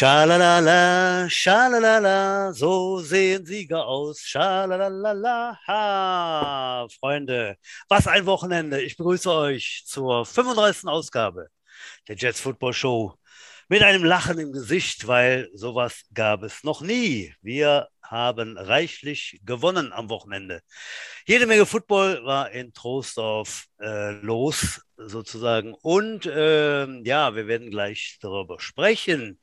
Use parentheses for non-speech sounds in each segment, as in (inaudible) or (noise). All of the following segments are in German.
Schalalala, schalalala, so sehen Sieger aus. Schalalala, ha, Freunde, was ein Wochenende. Ich begrüße euch zur 35. Ausgabe der Jets Football Show mit einem Lachen im Gesicht, weil sowas gab es noch nie. Wir haben reichlich gewonnen am Wochenende. Jede Menge Football war in Troisdorf äh, los, sozusagen. Und äh, ja, wir werden gleich darüber sprechen.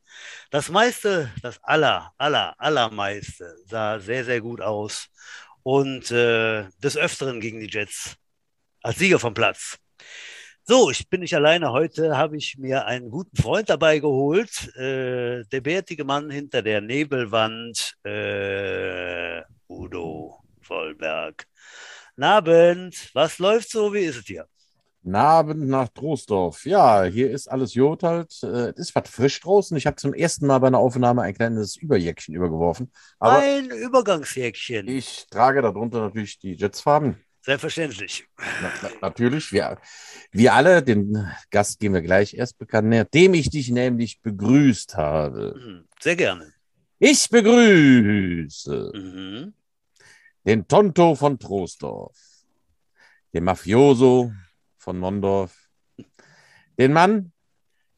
Das meiste, das aller, aller, allermeiste sah sehr, sehr gut aus. Und äh, des Öfteren gegen die Jets als Sieger vom Platz. So, ich bin nicht alleine. Heute habe ich mir einen guten Freund dabei geholt. Äh, der bärtige Mann hinter der Nebelwand, äh, Udo Vollberg. Abend, was läuft so? Wie ist es hier? Abend nach Troisdorf. Ja, hier ist alles Jod halt. Äh, es ist was frisch draußen. Ich habe zum ersten Mal bei einer Aufnahme ein kleines Überjäckchen übergeworfen. Aber ein Übergangsjäckchen. Ich trage darunter natürlich die Jetsfarben. Selbstverständlich. Na, na, natürlich, wir, wir alle, den Gast gehen wir gleich erst bekannt, nachdem ich dich nämlich begrüßt habe. Mhm, sehr gerne. Ich begrüße mhm. den Tonto von Troisdorf, den Mafioso von Mondorf, den Mann,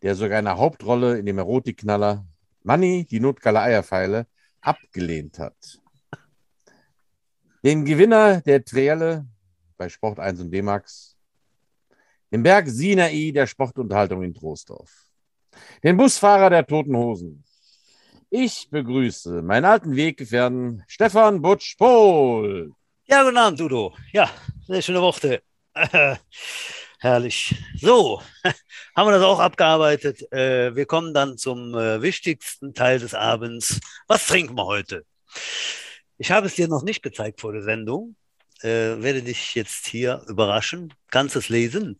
der sogar eine Hauptrolle in dem Erotikknaller Manni, die Notgalle Eierpfeile, abgelehnt hat. Den Gewinner der Trielle bei Sport 1 und D-Max, den Berg Sinai der Sportunterhaltung in Troisdorf, den Busfahrer der Toten Hosen. Ich begrüße meinen alten Weggefährten Stefan Butsch-Pohl. Ja, guten Abend, Udo. Ja, sehr schöne Worte. (laughs) herrlich. So, (laughs) haben wir das auch abgearbeitet. Äh, wir kommen dann zum äh, wichtigsten Teil des Abends. Was trinken wir heute? Ich habe es dir noch nicht gezeigt vor der Sendung äh, werde dich jetzt hier überraschen. Kannst es lesen?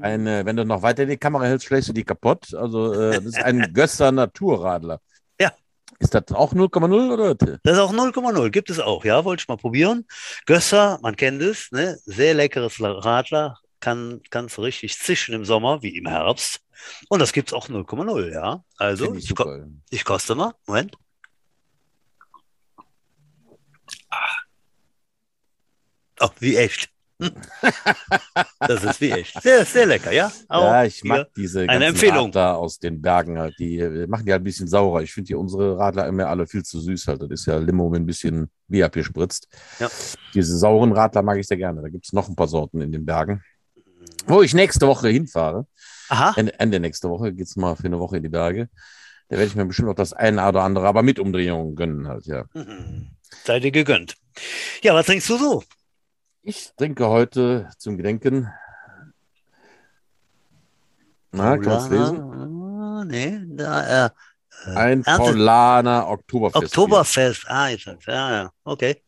Eine, wenn du noch weiter die Kamera hältst, schlägst du die kaputt. Also, das ist ein (laughs) Gösser Naturradler. Ist das auch 0,0 oder? Das ist auch 0,0. Gibt es auch, ja. Wollte ich mal probieren. Gösser, man kennt es, ne? Sehr leckeres Radler. Kann, du richtig zischen im Sommer wie im Herbst. Und das gibt es auch 0,0, ja. Also, ich, ich, ko ich koste mal. Moment. Oh, wie echt. Das ist wie echt. Sehr, sehr lecker, ja? Auch ja, ich mag diese eine Empfehlung. Radler aus den Bergen halt. Die machen die halt ein bisschen saurer. Ich finde die unsere Radler immer alle viel zu süß halt. Das ist ja Limo mit ein bisschen Bier abgespritzt. Ja. Diese sauren Radler mag ich sehr gerne. Da gibt es noch ein paar Sorten in den Bergen. Wo ich nächste Woche hinfahre. Aha. Ende, Ende nächste Woche geht es mal für eine Woche in die Berge. Da werde ich mir bestimmt auch das eine oder andere, aber mit Umdrehungen gönnen halt, ja. Mhm. Sei dir gegönnt. Ja, was trinkst du so? Ich trinke heute zum Gedenken. Na, kannst du lesen? Nee, da, äh, ein Paulaner Oktoberfest. Oktoberfest, ah, ist das, ja, ja, okay.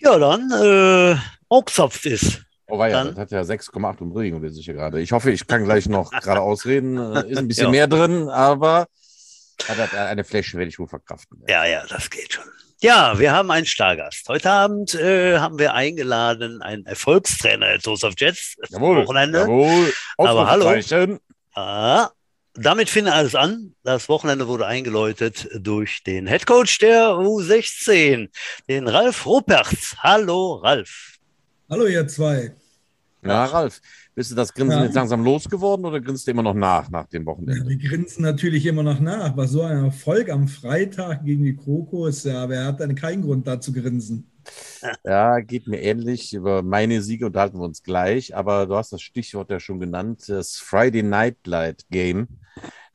Ja, dann, äh, Oakzopf ist. Oh, war ja, das hat ja 6,8 Umdrehungen, lese ich hier gerade. Ich hoffe, ich kann gleich noch (laughs) gerade ausreden. Äh, ist ein bisschen ja. mehr drin, aber eine Fläche werde ich wohl verkraften. Ja, ja, das geht schon. Ja, wir haben einen Stargast. Heute Abend äh, haben wir eingeladen einen Erfolgstrainer der Toast of Jets. Jawohl, Wochenende. Jawohl. Aber hallo. Ah, damit fing alles an. Das Wochenende wurde eingeläutet durch den Headcoach der U16, den Ralf Ruperts. Hallo, Ralf. Hallo, ihr zwei. Ja, Ralf, bist du das Grinsen ja. jetzt langsam losgeworden oder grinst du immer noch nach, nach dem Wochenende? Ja, wir grinsen natürlich immer noch nach. War so ein Erfolg am Freitag gegen die Krokos, ja, wer hat dann keinen Grund da zu grinsen? Ja, geht mir ähnlich. Über meine Siege unterhalten wir uns gleich, aber du hast das Stichwort ja schon genannt, das Friday Night Light Game.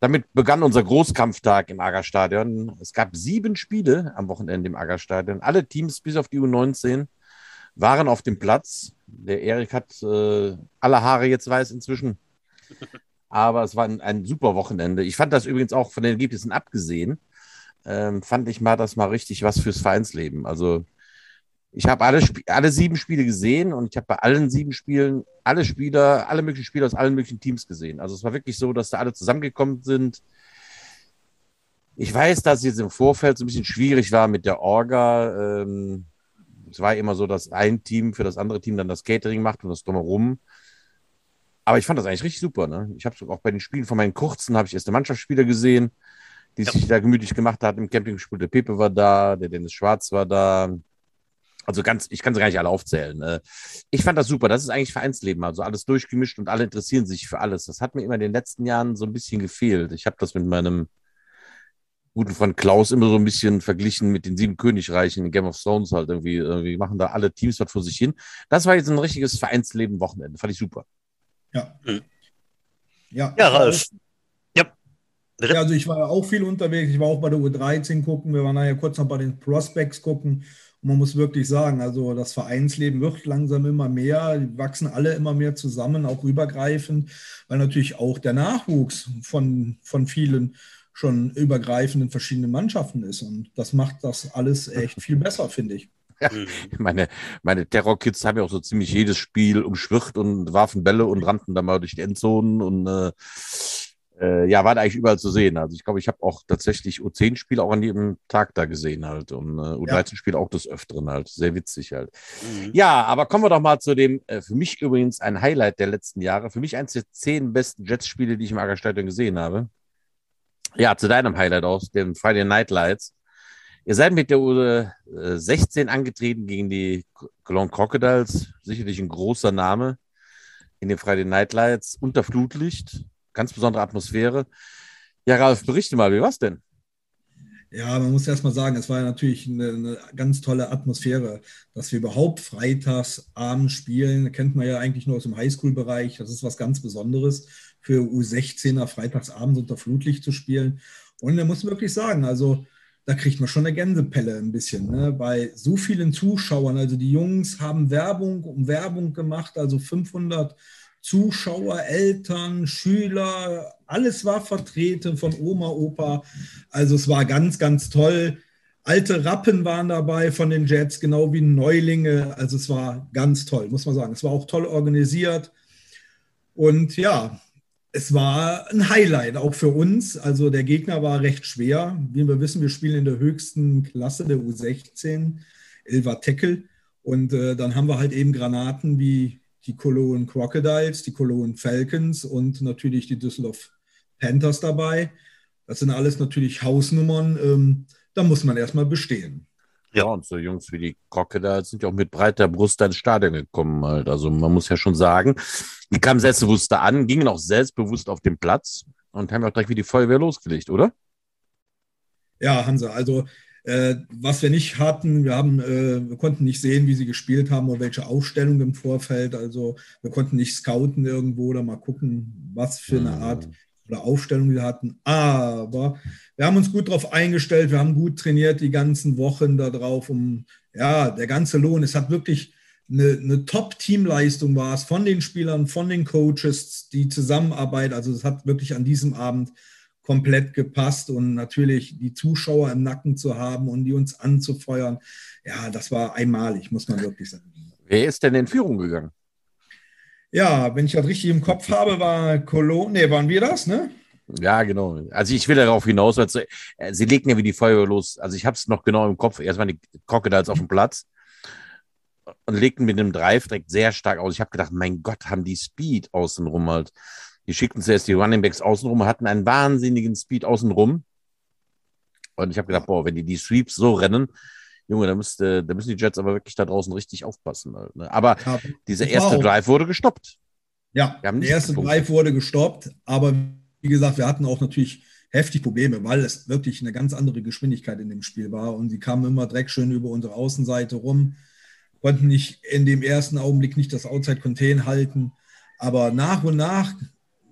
Damit begann unser Großkampftag im Agerstadion. Es gab sieben Spiele am Wochenende im Agerstadion. Alle Teams bis auf die U19 waren auf dem Platz. Der Erik hat äh, alle Haare jetzt weiß inzwischen. Aber es war ein, ein, super Wochenende. Ich fand das übrigens auch von den Ergebnissen abgesehen, ähm, fand ich mal das mal richtig was fürs Vereinsleben. Also ich habe alle, alle sieben Spiele gesehen und ich habe bei allen sieben Spielen alle Spieler, alle möglichen Spieler aus allen möglichen Teams gesehen. Also es war wirklich so, dass da alle zusammengekommen sind. Ich weiß, dass es jetzt im Vorfeld so ein bisschen schwierig war mit der Orga. Ähm, es war immer so, dass ein Team für das andere Team dann das Catering macht und das drumherum. Aber ich fand das eigentlich richtig super. Ne? Ich habe auch bei den Spielen von meinen kurzen habe ich erste Mannschaftsspieler gesehen. die Ja. sich da gemütlich gemacht hat im Campingstuhl. Der Pepe war da, der Dennis Schwarz war da. Also ganz, ich kann sie gar nicht alle aufzählen. Äh, Ich fand das super. Das ist eigentlich Vereinsleben, also alles durchgemischt und alle interessieren sich für alles. Das hat mir immer in den letzten Jahren so ein bisschen gefehlt. Ich habe das mit meinem guten Freund Klaus immer so ein bisschen verglichen mit den sieben Königreichen in Game of Thrones halt irgendwie. Irgendwie machen da alle Teams was vor sich hin. Das war jetzt ein richtiges Vereinsleben-Wochenende. Fand ich super. Ja. Mhm. Ja, Ja, Ralf. Ja. Ja, also ich war ja auch viel unterwegs. Ich war auch bei der U13 gucken. Wir waren nachher kurz noch bei den Prospects gucken. Und man muss wirklich sagen, also das Vereinsleben wird langsam immer mehr. Die wachsen alle immer mehr zusammen, auch übergreifend, weil natürlich auch der Nachwuchs von, von vielen schon übergreifend in verschiedenen Mannschaften ist. Und das macht das alles echt viel besser, finde ich. (laughs) Mhm. Meine, meine Terror-Kids haben ja auch so ziemlich jedes Spiel umschwirrt und warfen Bälle und rannten dann mal durch die Endzonen und äh, äh, ja, waren eigentlich überall zu sehen. Also ich glaube, ich habe auch tatsächlich U10-Spiele auch an jedem Tag da gesehen halt und äh, U13-Spiele auch des Öfteren halt. Sehr witzig halt. Mhm. Ja, aber kommen wir doch mal zu dem, äh, für mich übrigens ein Highlight der letzten Jahre. Für mich eins der zehn besten Jets-Spiele, die ich im Agerstadion gesehen habe. Ja, zu deinem Highlight aus, den Friday Night Lights. Ihr seid mit der U16 angetreten gegen die Cologne Crocodiles. Sicherlich ein großer Name in den Friday Night Lights. Unter Flutlicht. Ganz besondere Atmosphäre. Ja, Ralf, berichte mal, wie war's denn? Ja, man muss erst mal sagen, es war ja natürlich eine, eine ganz tolle Atmosphäre, dass wir überhaupt freitags abends spielen. Kennt man ja eigentlich nur aus dem Highschool-Bereich. Das ist was ganz Besonderes für U16er freitags abends unter Flutlicht zu spielen. Und da muss man wirklich sagen, also da kriegt man schon eine Gänsepelle ein bisschen. Ne? Bei so vielen Zuschauern, also die Jungs haben Werbung um Werbung gemacht, also 500 Zuschauer, Eltern, Schüler, alles war vertreten von Oma, Opa. Also es war ganz, ganz toll. Alte Rappen waren dabei von den Jets, genau wie Neulinge. Also es war ganz toll, muss man sagen. Es war auch toll organisiert. Und ja, es war ein Highlight auch für uns. Also der Gegner war recht schwer. Wie wir wissen, wir spielen in der höchsten Klasse der U16, Elva Tackle. Und äh, dann haben wir halt eben Granaten wie die Cologne Crocodiles, die Cologne Falcons und natürlich die Düsseldorf Panthers dabei. Das sind alles natürlich Hausnummern. Ähm, da muss man erstmal bestehen. Ja, und so Jungs wie die Crocodiles sind ja auch mit breiter Brust ins Stadion gekommen halt. Also man muss ja schon sagen, die kamen selbstbewusst da an, gingen auch selbstbewusst auf den Platz und haben auch direkt wie die Feuerwehr losgelegt, oder? Ja, Hansa, also äh, was wir nicht hatten, wir haben, äh, wir konnten nicht sehen, wie sie gespielt haben oder welche Aufstellung im Vorfeld. Also wir konnten nicht scouten irgendwo oder mal gucken, was für eine Mhm. Art oder Aufstellung wir hatten. Aber wir haben uns gut darauf eingestellt, wir haben gut trainiert die ganzen Wochen darauf, um ja, der ganze Lohn. Es hat wirklich eine, eine Top-Teamleistung war es von den Spielern, von den Coaches, die Zusammenarbeit. Also es hat wirklich an diesem Abend komplett gepasst und natürlich die Zuschauer im Nacken zu haben und die uns anzufeuern. Ja, das war einmalig, muss man wirklich sagen. Wer ist denn in Führung gegangen? Ja, wenn ich das richtig im Kopf habe, war Cologne, nee, waren wir das, ne? Ja, genau. Also ich will darauf hinaus, weil sie, äh, sie legten ja wie die Feuerwehr los. Also ich habe es noch genau im Kopf. Erst waren die Crocodiles auf dem Platz und legten mit einem Drive direkt sehr stark aus. Ich habe gedacht, mein Gott, haben die Speed außenrum halt. Die schickten zuerst die Running Backs außenrum, hatten einen wahnsinnigen Speed außenrum. Und ich habe gedacht, boah, wenn die die Sweeps so rennen, Junge, da, müsste, da müssen die Jets aber wirklich da draußen richtig aufpassen. Halt, ne? Aber Ja, dieser erste Drive wurde gestoppt. Ja, der erste gepunktet. Drive wurde gestoppt, aber wie gesagt, wir hatten auch natürlich heftig Probleme, weil es wirklich eine ganz andere Geschwindigkeit in dem Spiel war und sie kamen immer direkt schön über unsere Außenseite rum, konnten nicht in dem ersten Augenblick nicht das Outside Contain halten, aber nach und nach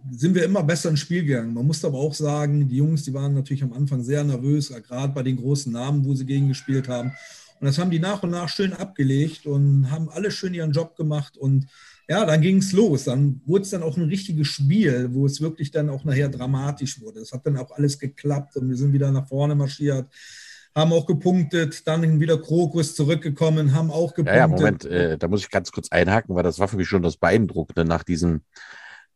sind wir immer besser ins Spiel gegangen. Man muss aber auch sagen, die Jungs, die waren natürlich am Anfang sehr nervös, gerade bei den großen Namen, wo sie gegen gespielt haben. Und das haben die nach und nach schön abgelegt und haben alle schön ihren Job gemacht. Und ja, dann ging es los. Dann wurde es dann auch ein richtiges Spiel, wo es wirklich dann auch nachher dramatisch wurde. Es hat dann auch alles geklappt und wir sind wieder nach vorne marschiert, haben auch gepunktet, dann wieder Krokus zurückgekommen, haben auch gepunktet. Ja, ja, Moment, äh, da muss ich ganz kurz einhaken, weil das war für mich schon das Beeindruckende nach diesem,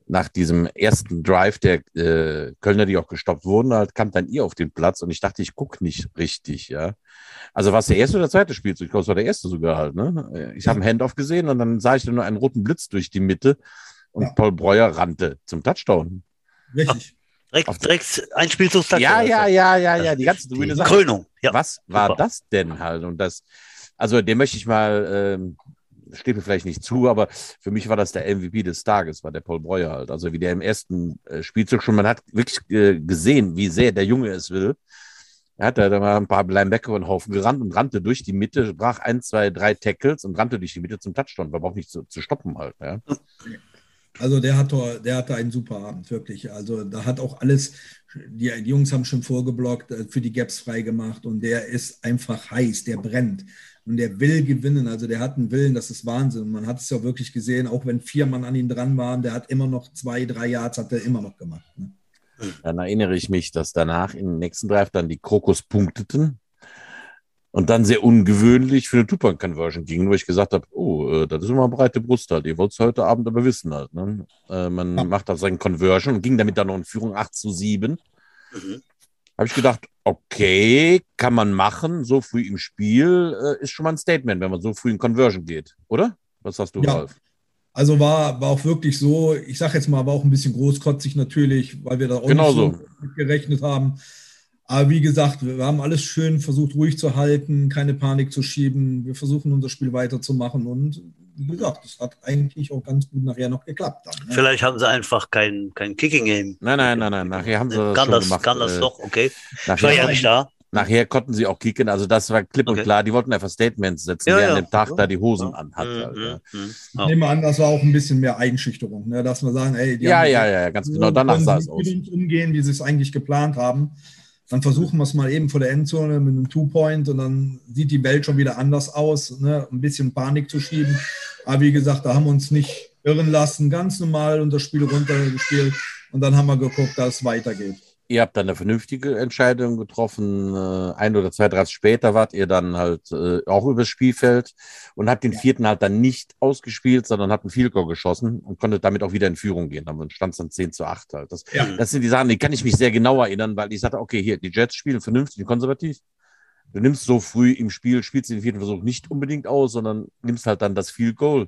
nach diesem ersten Drive der äh, Kölner, die auch gestoppt wurden, halt kam dann ihr auf den Platz und ich dachte, ich gucke nicht richtig, ja. Also war es der erste oder der zweite Spielzug? Ich glaube, es war der erste sogar halt, ne? Ich habe einen Handoff gesehen und dann sah ich dann nur einen roten Blitz durch die Mitte und Ja. Paul Breuer rannte zum Touchdown. Richtig. Direkt, direkt ein Spielzugstag. Ja, ja, ja, ja, ja, die ganze grüne Sache. Krönung. Ja. Was war Super. das denn halt? Und das, also dem möchte ich mal, ähm, steht mir vielleicht nicht zu, aber für mich war das der MVP des Tages, war der Paul Breuer halt. Also wie der im ersten äh, Spielzug schon, man hat wirklich äh, gesehen, wie sehr der Junge es will. Er hat da mal ein paar Linebacker und Haufen gerannt und rannte durch die Mitte, brach ein, zwei, drei Tackles und rannte durch die Mitte zum Touchdown. War überhaupt nicht zu, zu stoppen halt. Ja. Also der hat der hatte einen super Abend, wirklich. Also da hat auch alles, die, die Jungs haben schon vorgeblockt, äh, für die Gaps freigemacht und der ist einfach heiß, der brennt. Und der will gewinnen, also der hat einen Willen, das ist Wahnsinn. Und man hat es ja wirklich gesehen, auch wenn vier Mann an ihm dran waren, der hat immer noch zwei, drei Yards, hat er immer noch gemacht. Ne? Dann erinnere ich mich, dass danach im nächsten Drive dann die Krokus punkteten und dann sehr ungewöhnlich für eine Two-Point-Conversion gingen, wo ich gesagt habe, oh, äh, das ist immer eine breite Brust halt. Ihr wollt es heute Abend aber wissen halt. Ne? Äh, man Ja. macht da seinen Conversion und ging damit dann noch in Führung 8 zu 7. Mhm. Habe ich gedacht, okay, kann man machen, so früh im Spiel äh, ist schon mal ein Statement, wenn man so früh in Conversion geht, oder? Was hast du, Ja. Ralf? Also war, war auch wirklich so, ich sage jetzt mal, war auch ein bisschen großkotzig natürlich, weil wir da auch Genau nicht so. gerechnet haben. Aber wie gesagt, wir haben alles schön versucht, ruhig zu halten, keine Panik zu schieben. Wir versuchen unser Spiel weiterzumachen und wie gesagt, das hat eigentlich auch ganz gut nachher noch geklappt. Dann, ne? Vielleicht haben sie einfach kein, kein Kicking-Game. Nein, nein, nein, nein. Nachher haben sie das Kann schon das, gemacht. kann das äh, doch, okay. Ich war Nachher, ja nicht da. nachher konnten sie auch kicken. Also das war klipp und Okay. klar. Die wollten einfach Statements setzen, Ja, wer an ja. dem Tag Ja. da die Hosen Ja. anhat. Halt, ja. Mhm, mhm. Ich nehme an, das war auch ein bisschen mehr Einschüchterung, ne? dass wir sagen, ey, die ja, haben ja, ja, ganz genau. Danach sah es aus. umgehen, wie sie es eigentlich geplant haben. Dann versuchen wir es mal eben vor der Endzone mit einem Two-Point und dann sieht die Welt schon wieder anders aus, ne? ein bisschen Panik zu schieben. Aber wie gesagt, da haben wir uns nicht irren lassen, ganz normal unser Spiel runtergespielt und dann haben wir geguckt, dass es weitergeht. Ihr habt dann eine vernünftige Entscheidung getroffen. Äh, ein oder zwei Drafts später wart ihr dann halt äh, auch übers Spielfeld und habt den vierten halt dann nicht ausgespielt, sondern habt einen Field Goal geschossen und konntet damit auch wieder in Führung gehen. Dann stand es dann 10 zu 8 halt. Das, Ja. das sind die Sachen, die kann ich mich sehr genau erinnern, weil ich sagte, okay, hier, die Jets spielen vernünftig und konservativ. Du nimmst so früh im Spiel, spielst den vierten Versuch nicht unbedingt aus, sondern nimmst halt dann das Field Goal.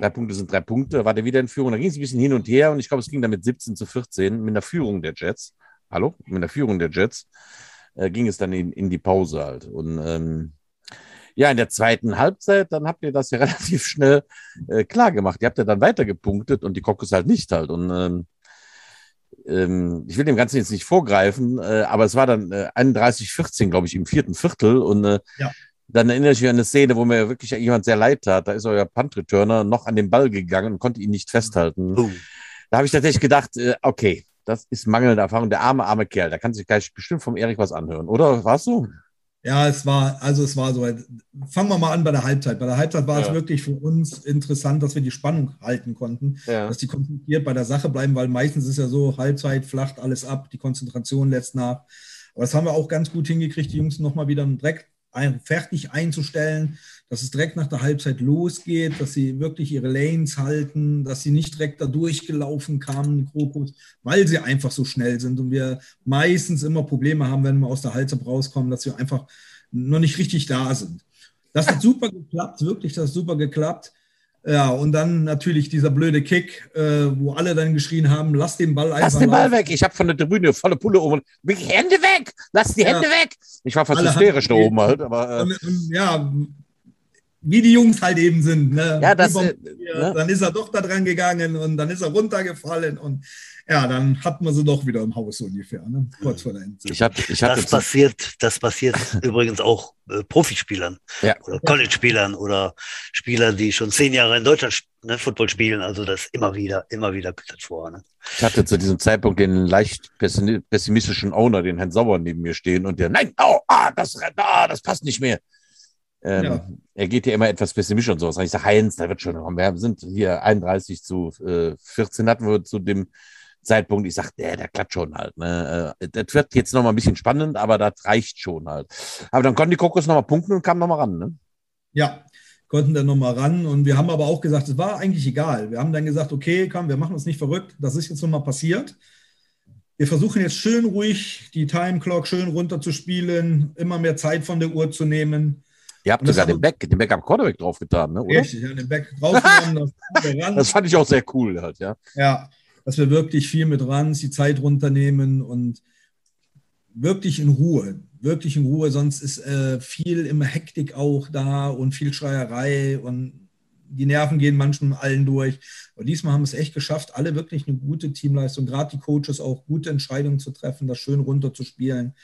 Drei Punkte sind drei Punkte, war der wieder in Führung. Da ging es ein bisschen hin und her und ich glaube, es ging damit 17 zu 14 mit der Führung der Jets. Hallo? Mit der Führung der Jets äh, ging es dann in, in die Pause halt. Und ähm, ja, in der zweiten Halbzeit, dann habt ihr das ja (laughs) relativ schnell äh, klar gemacht. Ihr habt ja dann weiter gepunktet und die Kokos halt nicht halt. Und ähm, ähm, ich will dem Ganzen jetzt nicht vorgreifen, äh, aber es war dann äh, 31-14, glaube ich, im vierten Viertel. Und äh, Ja. Dann erinnere ich mich an eine Szene, wo mir wirklich jemand sehr leid tat. Da ist euer Punt-Returner noch an den Ball gegangen und konnte ihn nicht festhalten. Uh, Da habe ich tatsächlich gedacht, äh, okay, das ist mangelnde Erfahrung. Der arme, arme Kerl, da kann sich gleich bestimmt vom Erik was anhören, oder? Warst du? Ja, es war, also es war so. Fangen wir mal an bei der Halbzeit. Bei der Halbzeit war Ja. es wirklich für uns interessant, dass wir die Spannung halten konnten. Ja. dass die konzentriert bei der Sache bleiben, weil meistens ist ja so, Halbzeit flacht alles ab, die Konzentration lässt nach. Aber das haben wir auch ganz gut hingekriegt, die Jungs nochmal wieder direkt fertig einzustellen, dass es direkt nach der Halbzeit losgeht, dass sie wirklich ihre Lanes halten, dass sie nicht direkt da durchgelaufen kamen, die weil sie einfach so schnell sind und wir meistens immer Probleme haben, wenn wir aus der Halbzeit rauskommen, dass wir einfach noch nicht richtig da sind. Das hat super geklappt, wirklich, das hat super geklappt. Ja, und dann natürlich dieser blöde Kick, äh, wo alle dann geschrien haben, lass den Ball einfach Lass den Ball laufen. weg. Ich habe von der Tribüne volle Pulle oben. Hände weg! Lass die Ja. Hände weg! Ich war fast Alle hysterisch da oben halt, aber äh, Und, und, ja, wie die Jungs halt eben sind. Ne? Ja, das, äh, ne? Dann ist er doch da dran gegangen und dann ist er runtergefallen und ja, dann hatten wir sie doch wieder im Haus so ungefähr, ne? kurz vor der Endzone. ich hatte, ich hatte das passiert, das passiert (laughs) übrigens auch äh, Profispielern Ja. oder College-Spielern oder Spieler, die schon zehn Jahre in Deutschland ne, Football spielen. Also das immer wieder, immer wieder kommt das vor. Ne? Ich hatte zu diesem Zeitpunkt den leicht pessi- pessimistischen Owner, den Herrn Sauer, neben mir stehen und der, nein, oh, ah, das, ah, das passt nicht mehr. Ähm, Ja. Er geht ja immer etwas pessimistisch und sowas. Und ich sage, Heinz, da wird schon, wir sind hier 31 zu äh, 14 hatten wir zu dem Zeitpunkt. Ich sage, der, der klappt schon halt. Ne? Äh, Das wird jetzt noch mal ein bisschen spannend, aber das reicht schon halt. Aber dann konnten die Kokos noch mal punkten und kamen noch mal ran. Ne? Ja, konnten dann nochmal ran. Und wir haben aber auch gesagt, es war eigentlich egal. Wir haben dann gesagt, okay, komm, wir machen uns nicht verrückt. Das ist jetzt nochmal passiert. Wir versuchen jetzt schön ruhig die Time Clock schön runterzuspielen, immer mehr Zeit von der Uhr zu nehmen. Ihr habt sogar den Back, den Backup Quarterback draufgetan, ne? oder? Richtig, ja, den Back draufgenommen, (laughs) das. Das fand ich auch sehr cool halt, ja. Ja, dass wir wirklich viel mit Runs die Zeit runternehmen und wirklich in Ruhe, wirklich in Ruhe, sonst ist äh, viel immer Hektik auch da und viel Schreierei und die Nerven gehen manchmal allen durch. Aber diesmal haben wir es echt geschafft, alle wirklich eine gute Teamleistung, gerade die Coaches auch gute Entscheidungen zu treffen, das schön runterzuspielen.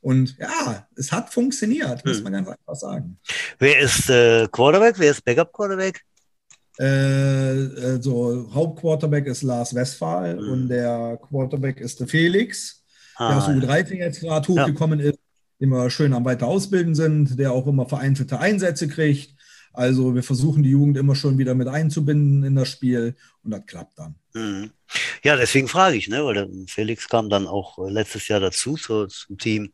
Und ja, es hat funktioniert, muss hm. man ganz einfach sagen. Wer ist äh, Quarterback? Wer ist Backup-Quarterback? Äh, also Hauptquarterback ist Lars Westphal hm. und der Quarterback ist der Felix, ah, der aus U13 jetzt gerade hochgekommen ja. ist, den wir schön am weiter ausbilden sind, der auch immer vereinzelte Einsätze kriegt. Also wir versuchen die Jugend immer schon wieder mit einzubinden in das Spiel und das klappt dann. Mhm. Ja, deswegen frage ich, ne, weil Felix kam dann auch äh, letztes Jahr dazu so, zum Team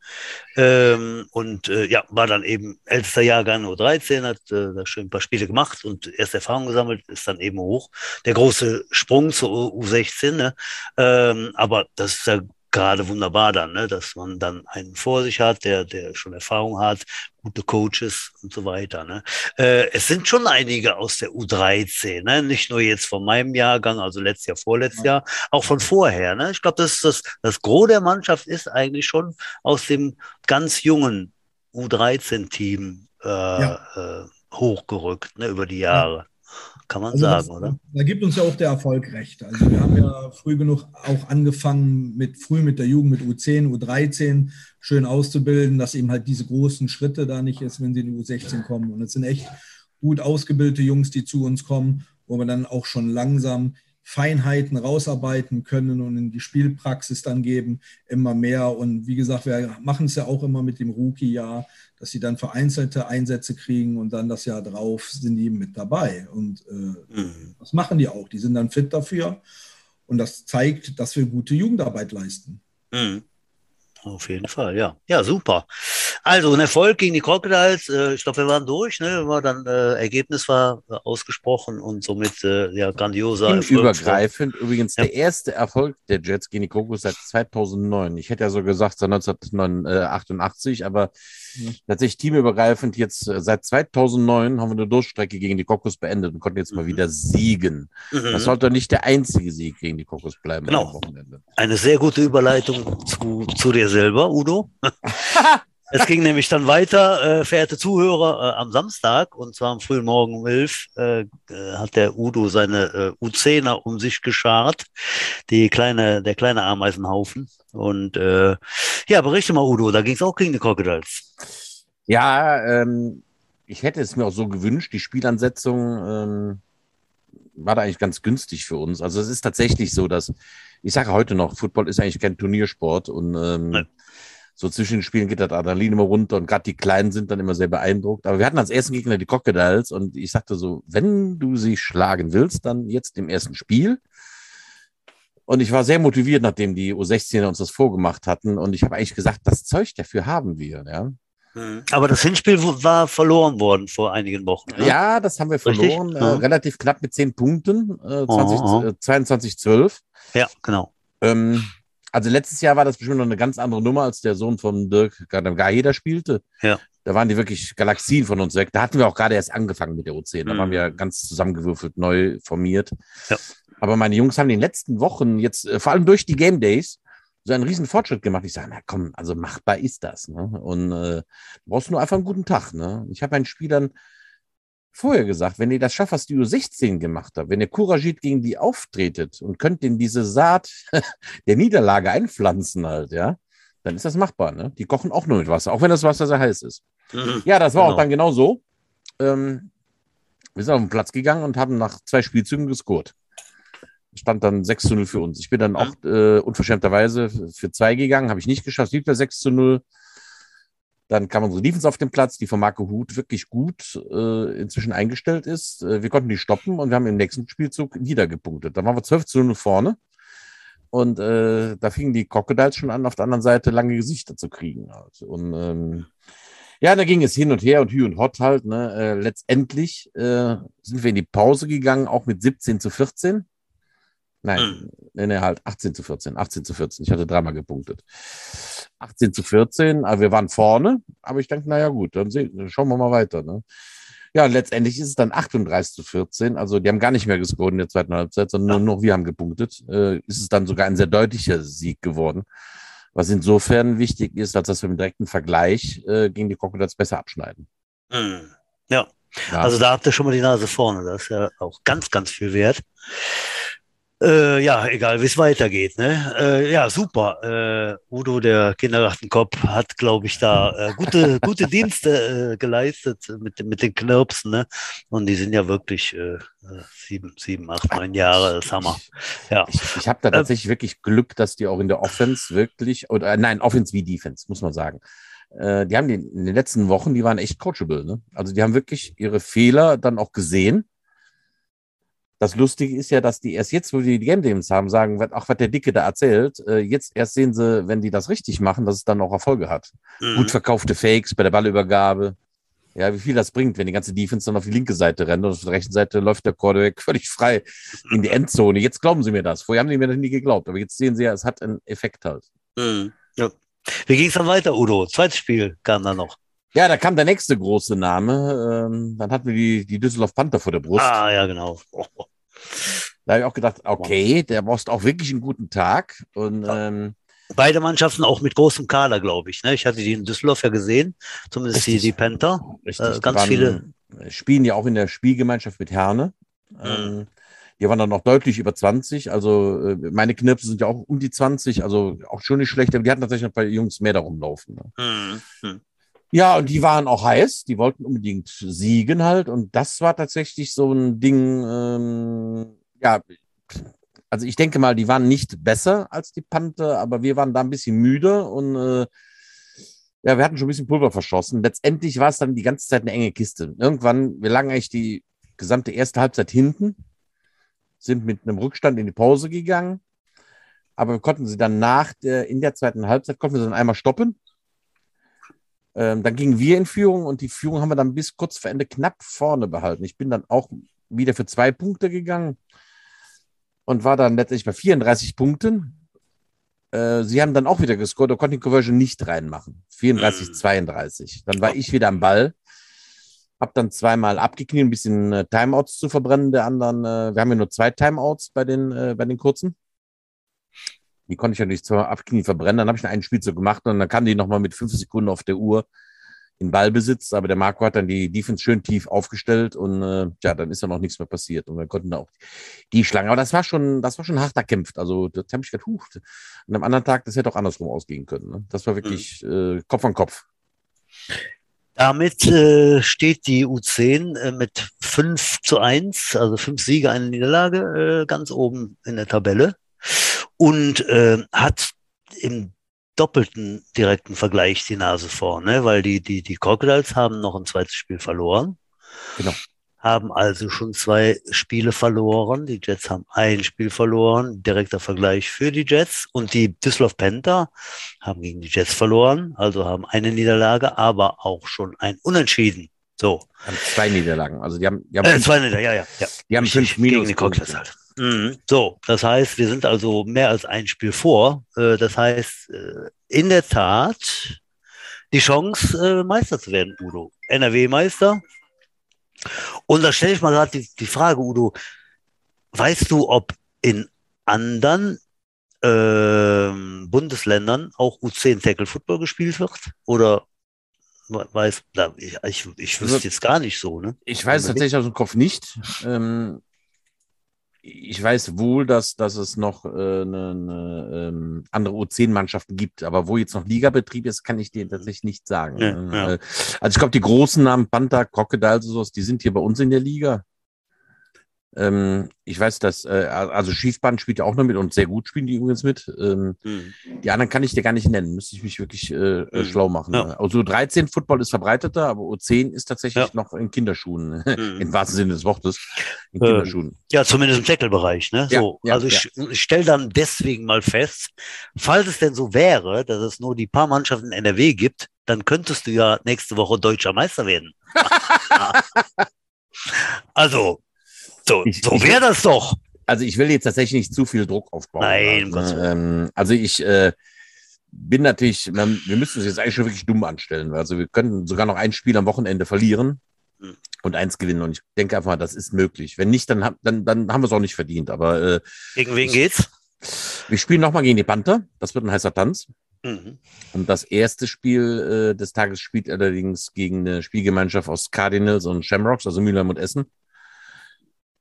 ähm, und äh, ja, war dann eben ältester Jahrgang nur 13, hat äh, da schön ein paar Spiele gemacht und erst Erfahrung gesammelt, ist dann eben hoch. Der große Sprung zur U16, ne? ähm, aber das ist ja gerade wunderbar dann, ne? dass man dann einen vor sich hat, der, der schon Erfahrung hat, gute Coaches und so weiter. Ne? Äh, es sind schon einige aus der U13, ne? nicht nur jetzt von meinem Jahrgang, also letztes Jahr, vorletztes Jahr, auch von vorher. Ne? Ich glaube, das, das, das Gros der Mannschaft ist eigentlich schon aus dem ganz jungen U13-Team äh, ja. äh, hochgerückt ne? über die Jahre. Ja. Kann man also sagen, das, oder? Da gibt uns ja auch der Erfolg recht. Also wir haben ja früh genug auch angefangen, mit früh mit der Jugend, mit U10, U13 schön auszubilden, dass eben halt diese großen Schritte da nicht ist, wenn sie in die U16 kommen. Und es sind echt gut ausgebildete Jungs, die zu uns kommen, wo wir dann auch schon langsam Feinheiten rausarbeiten können und in die Spielpraxis dann geben, immer mehr. Und wie gesagt, wir machen es ja auch immer mit dem Rookie-Jahr, dass sie dann vereinzelte Einsätze kriegen und dann das Jahr drauf sind die mit dabei. Und äh, mhm. das machen die auch. Die sind dann fit dafür. Und das zeigt, dass wir gute Jugendarbeit leisten. Mhm. Auf jeden Fall, ja. Ja, super. Also ein Erfolg gegen die Crocodiles. Äh, ich glaube, wir waren durch. Ne? War dann äh, Ergebnis war äh, ausgesprochen und somit äh, ja grandioser. Übergreifend übrigens ja. der erste Erfolg der Jets gegen die Crocodiles seit 2009. Ich hätte ja so gesagt seit 1988, aber ja. tatsächlich teamübergreifend jetzt äh, seit 2009 haben wir eine Durchstrecke gegen die Kokos beendet und konnten jetzt mhm. mal wieder siegen. Mhm. Das sollte nicht der einzige Sieg gegen die Kokos bleiben genau. am Wochenende. Eine sehr gute Überleitung zu, zu dir selber, Udo. (laughs) Es ging nämlich dann weiter, äh, verehrte Zuhörer, äh, am Samstag, und zwar am frühen Morgen um elf, äh, äh hat der Udo seine äh, U10er um sich geschart, die kleine, der kleine Ameisenhaufen. Und äh, ja, berichte mal, Udo, da ging es auch gegen die Crocodiles. Ja, ähm, ich hätte es mir auch so gewünscht, die Spielansetzung ähm, war da eigentlich ganz günstig für uns. Also es ist tatsächlich so, dass, ich sage heute noch, Football ist eigentlich kein Turniersport und ähm, Nein so zwischen den Spielen geht das Adrenalin immer runter und gerade die Kleinen sind dann immer sehr beeindruckt. Aber wir hatten als ersten Gegner die Crocodiles und ich sagte so, wenn du sie schlagen willst, dann jetzt im ersten Spiel. Und ich war sehr motiviert, nachdem die U16 uns das vorgemacht hatten. Und ich habe eigentlich gesagt, das Zeug dafür haben wir. Ja. Hm. Aber das Hinspiel war verloren worden vor einigen Wochen. Ne? Ja, das haben wir verloren. Äh, ja. relativ knapp mit zehn Punkten. Äh, 20, oh, oh. 22, 12. Ja, genau. Ähm, also letztes Jahr war das bestimmt noch eine ganz andere Nummer, als der Sohn von Dirk Gaheda spielte. Ja. Da waren die wirklich Galaxien von uns weg. Da hatten wir auch gerade erst angefangen mit der O10. Da mhm. waren wir ganz zusammengewürfelt, neu formiert. Ja. Aber meine Jungs haben in den letzten Wochen jetzt, äh, vor allem durch die Game Days, so einen riesen Fortschritt gemacht. Ich sage, na komm, also machbar ist das. Ne? Und äh, du brauchst nur einfach einen guten Tag. Ne? Ich habe meinen Spielern vorher gesagt, wenn ihr das schafft, was die U16 gemacht habt, wenn ihr couragiert gegen die auftretet und könnt in diese Saat (laughs) der Niederlage einpflanzen halt, ja, dann ist das machbar, ne? Die kochen auch nur mit Wasser, auch wenn das Wasser sehr heiß ist. Mhm. Ja, das war genau. auch dann genau so. Ähm, wir sind auf den Platz gegangen und haben nach zwei Spielzügen gescored. Stand dann 6 zu 0 für uns. Ich bin dann auch äh, unverschämterweise für zwei gegangen, habe ich nicht geschafft, liegt bei 6 zu 0. Dann kam unsere Defense auf den Platz, die von Marco Huth wirklich gut äh, inzwischen eingestellt ist. Äh, wir konnten die stoppen und wir haben im nächsten Spielzug niedergepunktet. Da waren wir 12 zu 0 vorne. Und äh, da fingen die Crocodiles schon an, auf der anderen Seite lange Gesichter zu kriegen. Halt. Und ähm, ja, da ging es hin und her und hü und hot halt. Ne? Äh, letztendlich äh, sind wir in die Pause gegangen, auch mit 17 zu 14. Nein, mhm. nee, halt 18 zu 14, 18 zu 14. Ich hatte dreimal gepunktet. 18 zu 14, aber wir waren vorne, aber ich denke, naja gut, dann, sehen, dann schauen wir mal weiter. Ne? Ja, letztendlich ist es dann 38 zu 14. Also die haben gar nicht mehr gescored in der zweiten Halbzeit, sondern nur noch wir haben gepunktet. Äh, ist es dann sogar ein sehr deutlicher Sieg geworden. Was insofern wichtig ist, als dass wir im direkten Vergleich äh, gegen die Crocodiles besser abschneiden. Mhm. Ja. ja. Also da habt ihr schon mal die Nase vorne. Das ist ja auch ganz, ganz viel wert. Äh, ja, egal wie es weitergeht. Ne? Äh, ja, super. Äh, Udo, der Kindergartenkopf, hat, glaube ich, da äh, gute, (laughs) gute Dienste äh, geleistet mit, mit den Knirpsen. Ne? Und die sind ja wirklich äh, sieben, sieben, acht, neun Jahre. Das Hammer. Ja. Ich, ich habe da tatsächlich wirklich Glück, dass die auch in der Offense wirklich, oder nein, Offense wie Defense, muss man sagen. die haben die, in den letzten Wochen, die waren echt coachable. Ne? Also die haben wirklich ihre Fehler dann auch gesehen das Lustige ist ja, dass die erst jetzt, wo die die Game Games haben, sagen, auch was der Dicke da erzählt, äh, jetzt erst sehen sie, wenn die das richtig machen, dass es dann auch Erfolge hat. Mhm. Gut verkaufte Fakes bei der Ballübergabe. Ja, wie viel das bringt, wenn die ganze Defense dann auf die linke Seite rennt und auf der rechten Seite läuft der Quarterback (laughs) völlig frei in die Endzone. Jetzt glauben sie mir das. Vorher haben die mir das nie geglaubt, aber jetzt sehen sie ja, es hat einen Effekt halt. Mhm. Ja. Wie ging es dann weiter, Udo? Zweites Spiel kam dann noch. Ja, da kam der nächste große Name. Ähm, dann hatten wir die, die Düsseldorf Panther vor der Brust. Ah, ja, genau. Oh. (laughs) Da habe ich auch gedacht, okay, der braucht auch wirklich einen guten Tag. Und, ähm, Beide Mannschaften auch mit großem Kader, glaube ich. Ne? Ich hatte die in Düsseldorf ja gesehen, zumindest die, die Panther. Richtig, äh, ganz waren, viele. Spielen ja auch in der Spielgemeinschaft mit Herne. Mhm. Ähm, die waren dann noch deutlich über 20. Also äh, meine Knirpse sind ja auch um die 20, also auch schon nicht schlecht, aber die hatten tatsächlich noch bei Jungs mehr darum laufen. Ne? Mhm. Ja, und die waren auch heiß, die wollten unbedingt siegen halt. Und das war tatsächlich so ein Ding, ähm, ja, also ich denke mal, die waren nicht besser als die Panther, aber wir waren da ein bisschen müde und äh, ja, wir hatten schon ein bisschen Pulver verschossen. Letztendlich war es dann die ganze Zeit eine enge Kiste. Irgendwann, wir lagen eigentlich die gesamte erste Halbzeit hinten, sind mit einem Rückstand in die Pause gegangen, aber wir konnten sie dann nach der, in der zweiten Halbzeit, konnten wir sie dann einmal stoppen ähm, dann gingen wir in Führung und die Führung haben wir dann bis kurz vor Ende knapp vorne behalten. Ich bin dann auch wieder für zwei Punkte gegangen und war dann letztlich bei 34 Punkten. Äh, sie haben dann auch wieder gescored, da konnte die Conversion nicht reinmachen. 34, 32. Dann war ich wieder am Ball. Hab dann zweimal abgekniet, ein bisschen äh, Timeouts zu verbrennen der anderen. Äh, wir haben ja nur zwei Timeouts bei den, bei den kurzen. Die konnte ich ja nicht zur Abknie verbrennen. Dann habe ich einen Spielzug gemacht und dann kam die nochmal mit fünf Sekunden auf der Uhr in Ballbesitz. Aber der Marco hat dann die Defense schön tief aufgestellt und äh, ja, dann ist ja noch nichts mehr passiert. Und wir konnten auch die schlagen. Aber das war schon, das war schon hart erkämpft. Also das habe ich gedacht, huch. Und am anderen Tag, das hätte auch andersrum ausgehen können. Ne? Das war wirklich mhm. äh, Kopf an Kopf. Damit äh, steht die U10 äh, mit 5 zu 1, also fünf Siege, eine Niederlage, äh, ganz oben in der Tabelle und äh, hat im doppelten direkten Vergleich die Nase vor, ne? weil die, die, die Crocodiles haben noch ein zweites Spiel verloren. Genau. Haben also schon zwei Spiele verloren. Die Jets haben ein Spiel verloren. Direkter Vergleich für die Jets. Und die Düsseldorf Panther haben gegen die Jets verloren. Also haben eine Niederlage, aber auch schon ein Unentschieden. So. Haben zwei Niederlagen. Also die haben, die haben äh, zwei Niederlagen, ja, ja, ja. Die haben fünf Minus gegen die Crocodiles halt. Mhm. So, das heißt, wir sind also mehr als ein Spiel vor. Äh, das heißt, äh, in der Tat die Chance, äh, Meister zu werden, Udo. NRW-Meister. Und da stelle ich mal gerade die, die, Frage, Udo, weißt du, ob in anderen äh, Bundesländern auch U10 Tackle Football gespielt wird? Oder weiß, ich, ich, ich wüsste also jetzt gar nicht so, ne? Ich weiß tatsächlich aus dem Kopf nicht. Ähm, ich weiß wohl, dass, dass es noch äh, eine, eine ähm, andere U10-Mannschaften gibt, aber wo jetzt noch Ligabetrieb ist, kann ich dir tatsächlich nicht sagen. Ja, ja. Äh, also ich glaube, die großen Namen Panther, Crocodile, sowas, die sind hier bei uns in der Liga. Ähm, ich weiß, dass, äh, also Schießbahn spielt ja auch noch mit und sehr gut spielen die übrigens mit. Ähm, mhm. Die anderen kann ich dir gar nicht nennen, müsste ich mich wirklich äh, mhm. schlau machen. Ja. Also 13 Football ist verbreiteter, aber U10 ist tatsächlich ja. noch in Kinderschuhen, (laughs) mhm. im wahrsten Sinne des Wortes. In ähm, Kinderschuhen. Ja, zumindest im Tackle-Bereich. Ne? So, ja, also ich, ich stelle dann deswegen mal fest, falls es denn so wäre, dass es nur die paar Mannschaften in NRW gibt, dann könntest du ja nächste Woche deutscher Meister werden. (laughs) (laughs) also, so, so wäre das doch. Also ich will jetzt tatsächlich nicht zu viel Druck aufbauen. Nein, also, ähm, also ich äh, bin natürlich, wir müssen uns jetzt eigentlich schon wirklich dumm anstellen. Also wir könnten sogar noch ein Spiel am Wochenende verlieren. hm. und eins gewinnen. Und ich denke einfach mal, das ist möglich. Wenn nicht, dann, dann, dann haben wir es auch nicht verdient. Aber äh, gegen wen geht's? Wir spielen nochmal gegen die Panther. Das wird ein heißer Tanz. Mhm. Und das erste Spiel äh, des Tages spielt allerdings gegen eine Spielgemeinschaft aus Cardinals und Shamrocks, also Mülheim und Essen.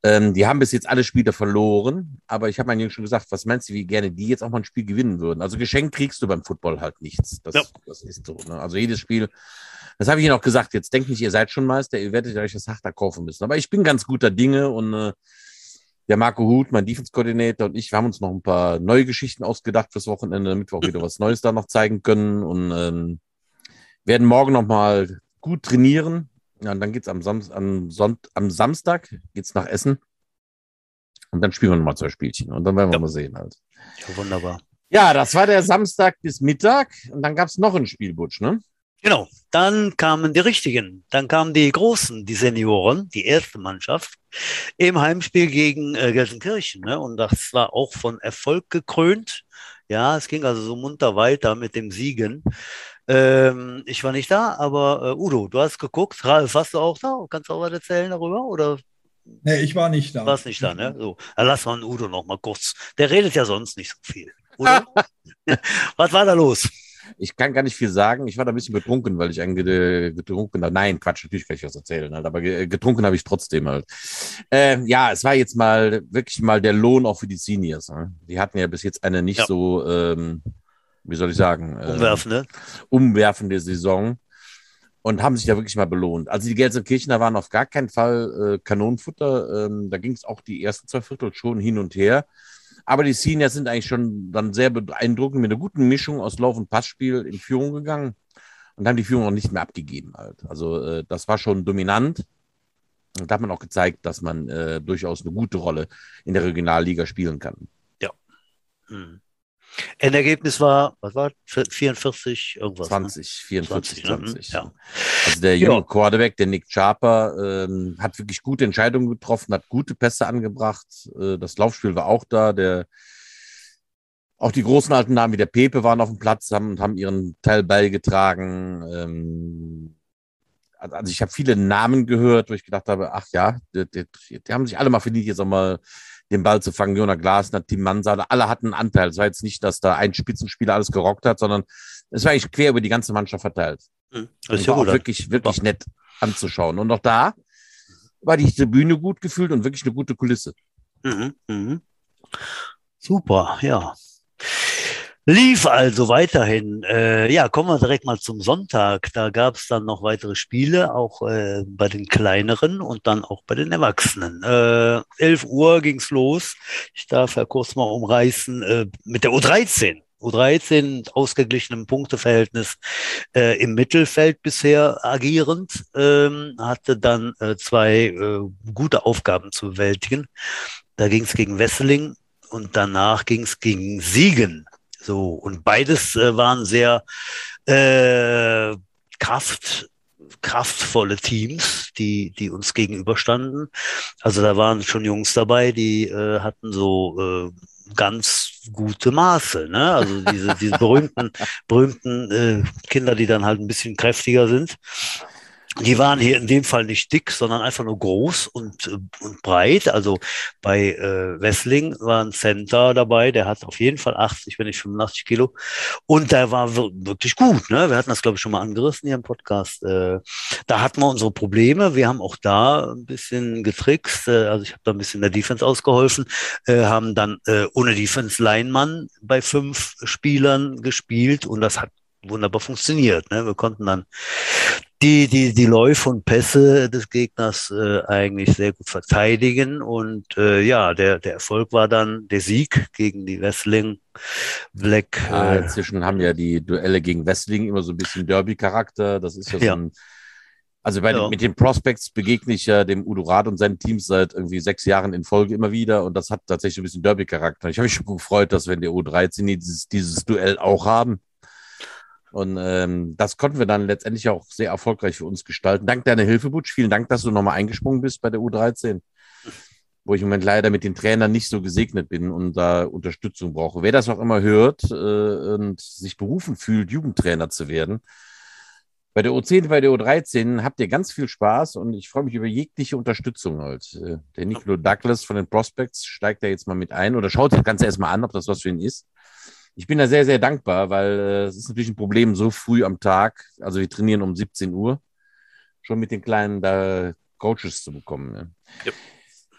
Ähm, die haben bis jetzt alle Spiele verloren, aber ich habe meinen Jungs schon gesagt, was meinst du, wie gerne die jetzt auch mal ein Spiel gewinnen würden? Also geschenkt kriegst du beim Football halt nichts. Das, ja. das ist so. Ne? Also jedes Spiel, das habe ich Ihnen auch gesagt, jetzt denkt nicht, ihr seid schon Meister, ihr werdet euch das Hach kaufen müssen. Aber ich bin ganz guter Dinge und äh, der Marco Huth, mein Defense-Koordinator und ich, wir haben uns noch ein paar neue Geschichten ausgedacht fürs Wochenende, damit wir auch wieder was Neues da noch zeigen können und ähm, werden morgen noch mal gut trainieren. Ja, und dann geht es am, Sam am, am Samstag geht's nach Essen. Und dann spielen wir nochmal zwei Spielchen. Und dann werden wir ja. mal sehen halt. Ja, wunderbar. Ja, das war der Samstag bis Mittag. Und dann gab es noch ein Spielbutsch, ne? Genau, dann kamen die richtigen, dann kamen die Großen, die Senioren, die erste Mannschaft im Heimspiel gegen äh, Gelsenkirchen. Ne? Und das war auch von Erfolg gekrönt. Ja, es ging also so munter weiter mit dem Siegen. Ähm, ich war nicht da, aber äh, Udo, du hast geguckt. Ralf, warst du auch da? Kannst du auch was erzählen darüber? Oder? Nee, ich war nicht da. Du warst nicht da, ne? So, dann lass mal Udo noch mal kurz. Der redet ja sonst nicht so viel. Udo? (laughs) was war da los? Ich kann gar nicht viel sagen. Ich war da ein bisschen betrunken, weil ich ein getrunken habe. Nein, Quatsch, natürlich kann ich was erzählen, halt, aber getrunken habe ich trotzdem halt. Äh, ja, es war jetzt mal wirklich mal der Lohn auch für die Seniors. Ne? Die hatten ja bis jetzt eine nicht ja. so, ähm, wie soll ich sagen, äh, umwerfende. umwerfende Saison und haben sich da wirklich mal belohnt. Also die Gelsenkirchener waren auf gar keinen Fall äh, Kanonenfutter. Ähm, da ging es auch die ersten zwei Viertel schon hin und her. Aber die Seniors sind eigentlich schon dann sehr beeindruckend mit einer guten Mischung aus Lauf- und Passspiel in Führung gegangen und haben die Führung auch nicht mehr abgegeben. Halt. Also äh, das war schon dominant. Und da hat man auch gezeigt, dass man äh, durchaus eine gute Rolle in der Regionalliga spielen kann. Ja. Mhm. Endergebnis war, was war 44 irgendwas? 20, ne? 44, 20. 20 ne? ja. Also der junge ja. Quarterback, der Nick Charper, ähm, hat wirklich gute Entscheidungen getroffen, hat gute Pässe angebracht. Äh, das Laufspiel war auch da. Der, auch die großen alten Namen wie der Pepe waren auf dem Platz haben, haben ihren Teil beigetragen. Ähm, also ich habe viele Namen gehört, wo ich gedacht habe, ach ja, die, die, die haben sich alle mal verdient, jetzt auch mal den Ball zu fangen. Jona Glasner, Tim Mansada, alle hatten einen Anteil. Es war jetzt nicht, dass da ein Spitzenspieler alles gerockt hat, sondern es war eigentlich quer über die ganze Mannschaft verteilt. Mhm. Das ist ja auch wirklich, wirklich nett anzuschauen. Und auch da war die Tribüne gut gefühlt und wirklich eine gute Kulisse. Mhm. Mhm. Super, ja. Lief also weiterhin. Äh, ja, kommen wir direkt mal zum Sonntag. Da gab es dann noch weitere Spiele, auch äh, bei den kleineren und dann auch bei den Erwachsenen. Äh, 11 Uhr ging's los. Ich darf ja kurz mal umreißen äh, mit der U13. U13 ausgeglichenem Punkteverhältnis äh, im Mittelfeld bisher agierend, ähm, hatte dann äh, zwei äh, gute Aufgaben zu bewältigen. Da ging es gegen Wesseling und danach ging es gegen Siegen. So, und beides äh, waren sehr äh, Kraft, kraftvolle Teams, die, die uns gegenüberstanden. Also da waren schon Jungs dabei, die äh, hatten so äh, ganz gute Maße, ne? Also diese, diese berühmten, berühmten äh, Kinder, die dann halt ein bisschen kräftiger sind. Die waren hier in dem Fall nicht dick, sondern einfach nur groß und, äh, und breit. Also bei äh, Wessling war ein Center dabei, der hat auf jeden Fall 80, wenn nicht 85 Kilo. Und der war wirklich gut. Ne? Wir hatten das, glaube ich, schon mal angerissen hier im Podcast. Äh, da hatten wir unsere Probleme. Wir haben auch da ein bisschen getrickst. Äh, also ich habe da ein bisschen der Defense ausgeholfen. Äh, haben dann äh, ohne Defense-Linemann bei fünf Spielern gespielt und das hat wunderbar funktioniert. Ne? Wir konnten dann die, die, die Läufe und Pässe des Gegners äh, eigentlich sehr gut verteidigen. Und äh, ja, der, der Erfolg war dann der Sieg gegen die Wrestling Black. Ja, äh, inzwischen haben ja die Duelle gegen Wrestling immer so ein bisschen Derby-Charakter. Das ist ja so ein. Also bei, ja. mit den Prospects begegne ich ja dem Udo Rad und seinen Teams seit irgendwie sechs Jahren in Folge immer wieder und das hat tatsächlich ein bisschen Derby-Charakter. Ich habe mich schon gefreut, dass wir in der U13 dieses, dieses Duell auch haben. Und ähm, das konnten wir dann letztendlich auch sehr erfolgreich für uns gestalten. Dank deiner Hilfe, Butsch. Vielen Dank, dass du nochmal eingesprungen bist bei der U13, wo ich im Moment leider mit den Trainern nicht so gesegnet bin und da Unterstützung brauche. Wer das auch immer hört äh, und sich berufen fühlt, Jugendtrainer zu werden, Bei der U10, bei der U13 habt ihr ganz viel Spaß und ich freue mich über jegliche Unterstützung. Halt. Äh, der Nicolo Douglas von den Prospects steigt da jetzt mal mit ein oder schaut sich das Ganze erstmal an, ob das was für ihn ist. Ich bin da sehr, sehr dankbar, weil äh, es ist natürlich ein Problem so früh am Tag. Also wir trainieren um 17 Uhr, schon mit den kleinen da Coaches zu bekommen. Ne? Ja.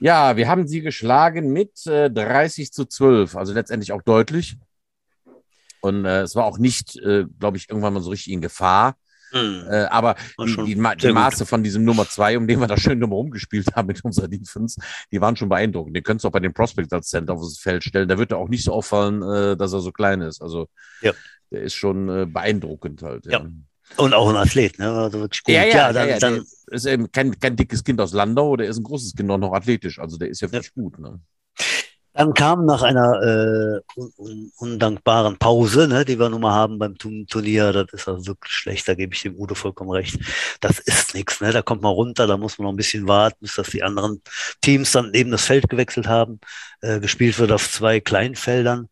ja. wir haben sie geschlagen mit äh, 30 zu 12, also letztendlich auch deutlich. Und äh, es war auch nicht, äh, glaube ich, irgendwann mal so richtig in Gefahr. Mhm. Äh, aber die, die, die Maße gut. von diesem Nummer zwei, um den wir da schön drum rumgespielt haben mit unserer Defense, die waren schon beeindruckend. Den könntest du auch bei den Prospects als Center auf das Feld stellen. Da wird er auch nicht so auffallen, äh, dass er so klein ist. Also ja. der ist schon äh, beeindruckend halt. Ja. ja. Und auch ein Athlet, ne? Also wirklich gut. Ja, ja, ja, dann, ja, dann ist eben kein, kein dickes Kind aus Landau, der ist ein großes Kind auch noch athletisch. Also der ist ja wirklich gut. Ne? Dann kam nach einer äh, un un undankbaren Pause, ne, die wir nun mal haben beim Turnier, das ist also wirklich schlecht, da gebe ich dem Udo vollkommen recht. Das ist nichts, ne? Da kommt man runter, da muss man noch ein bisschen warten, bis dass die anderen Teams dann eben das Feld gewechselt haben. Äh, gespielt wird auf zwei Kleinfeldern.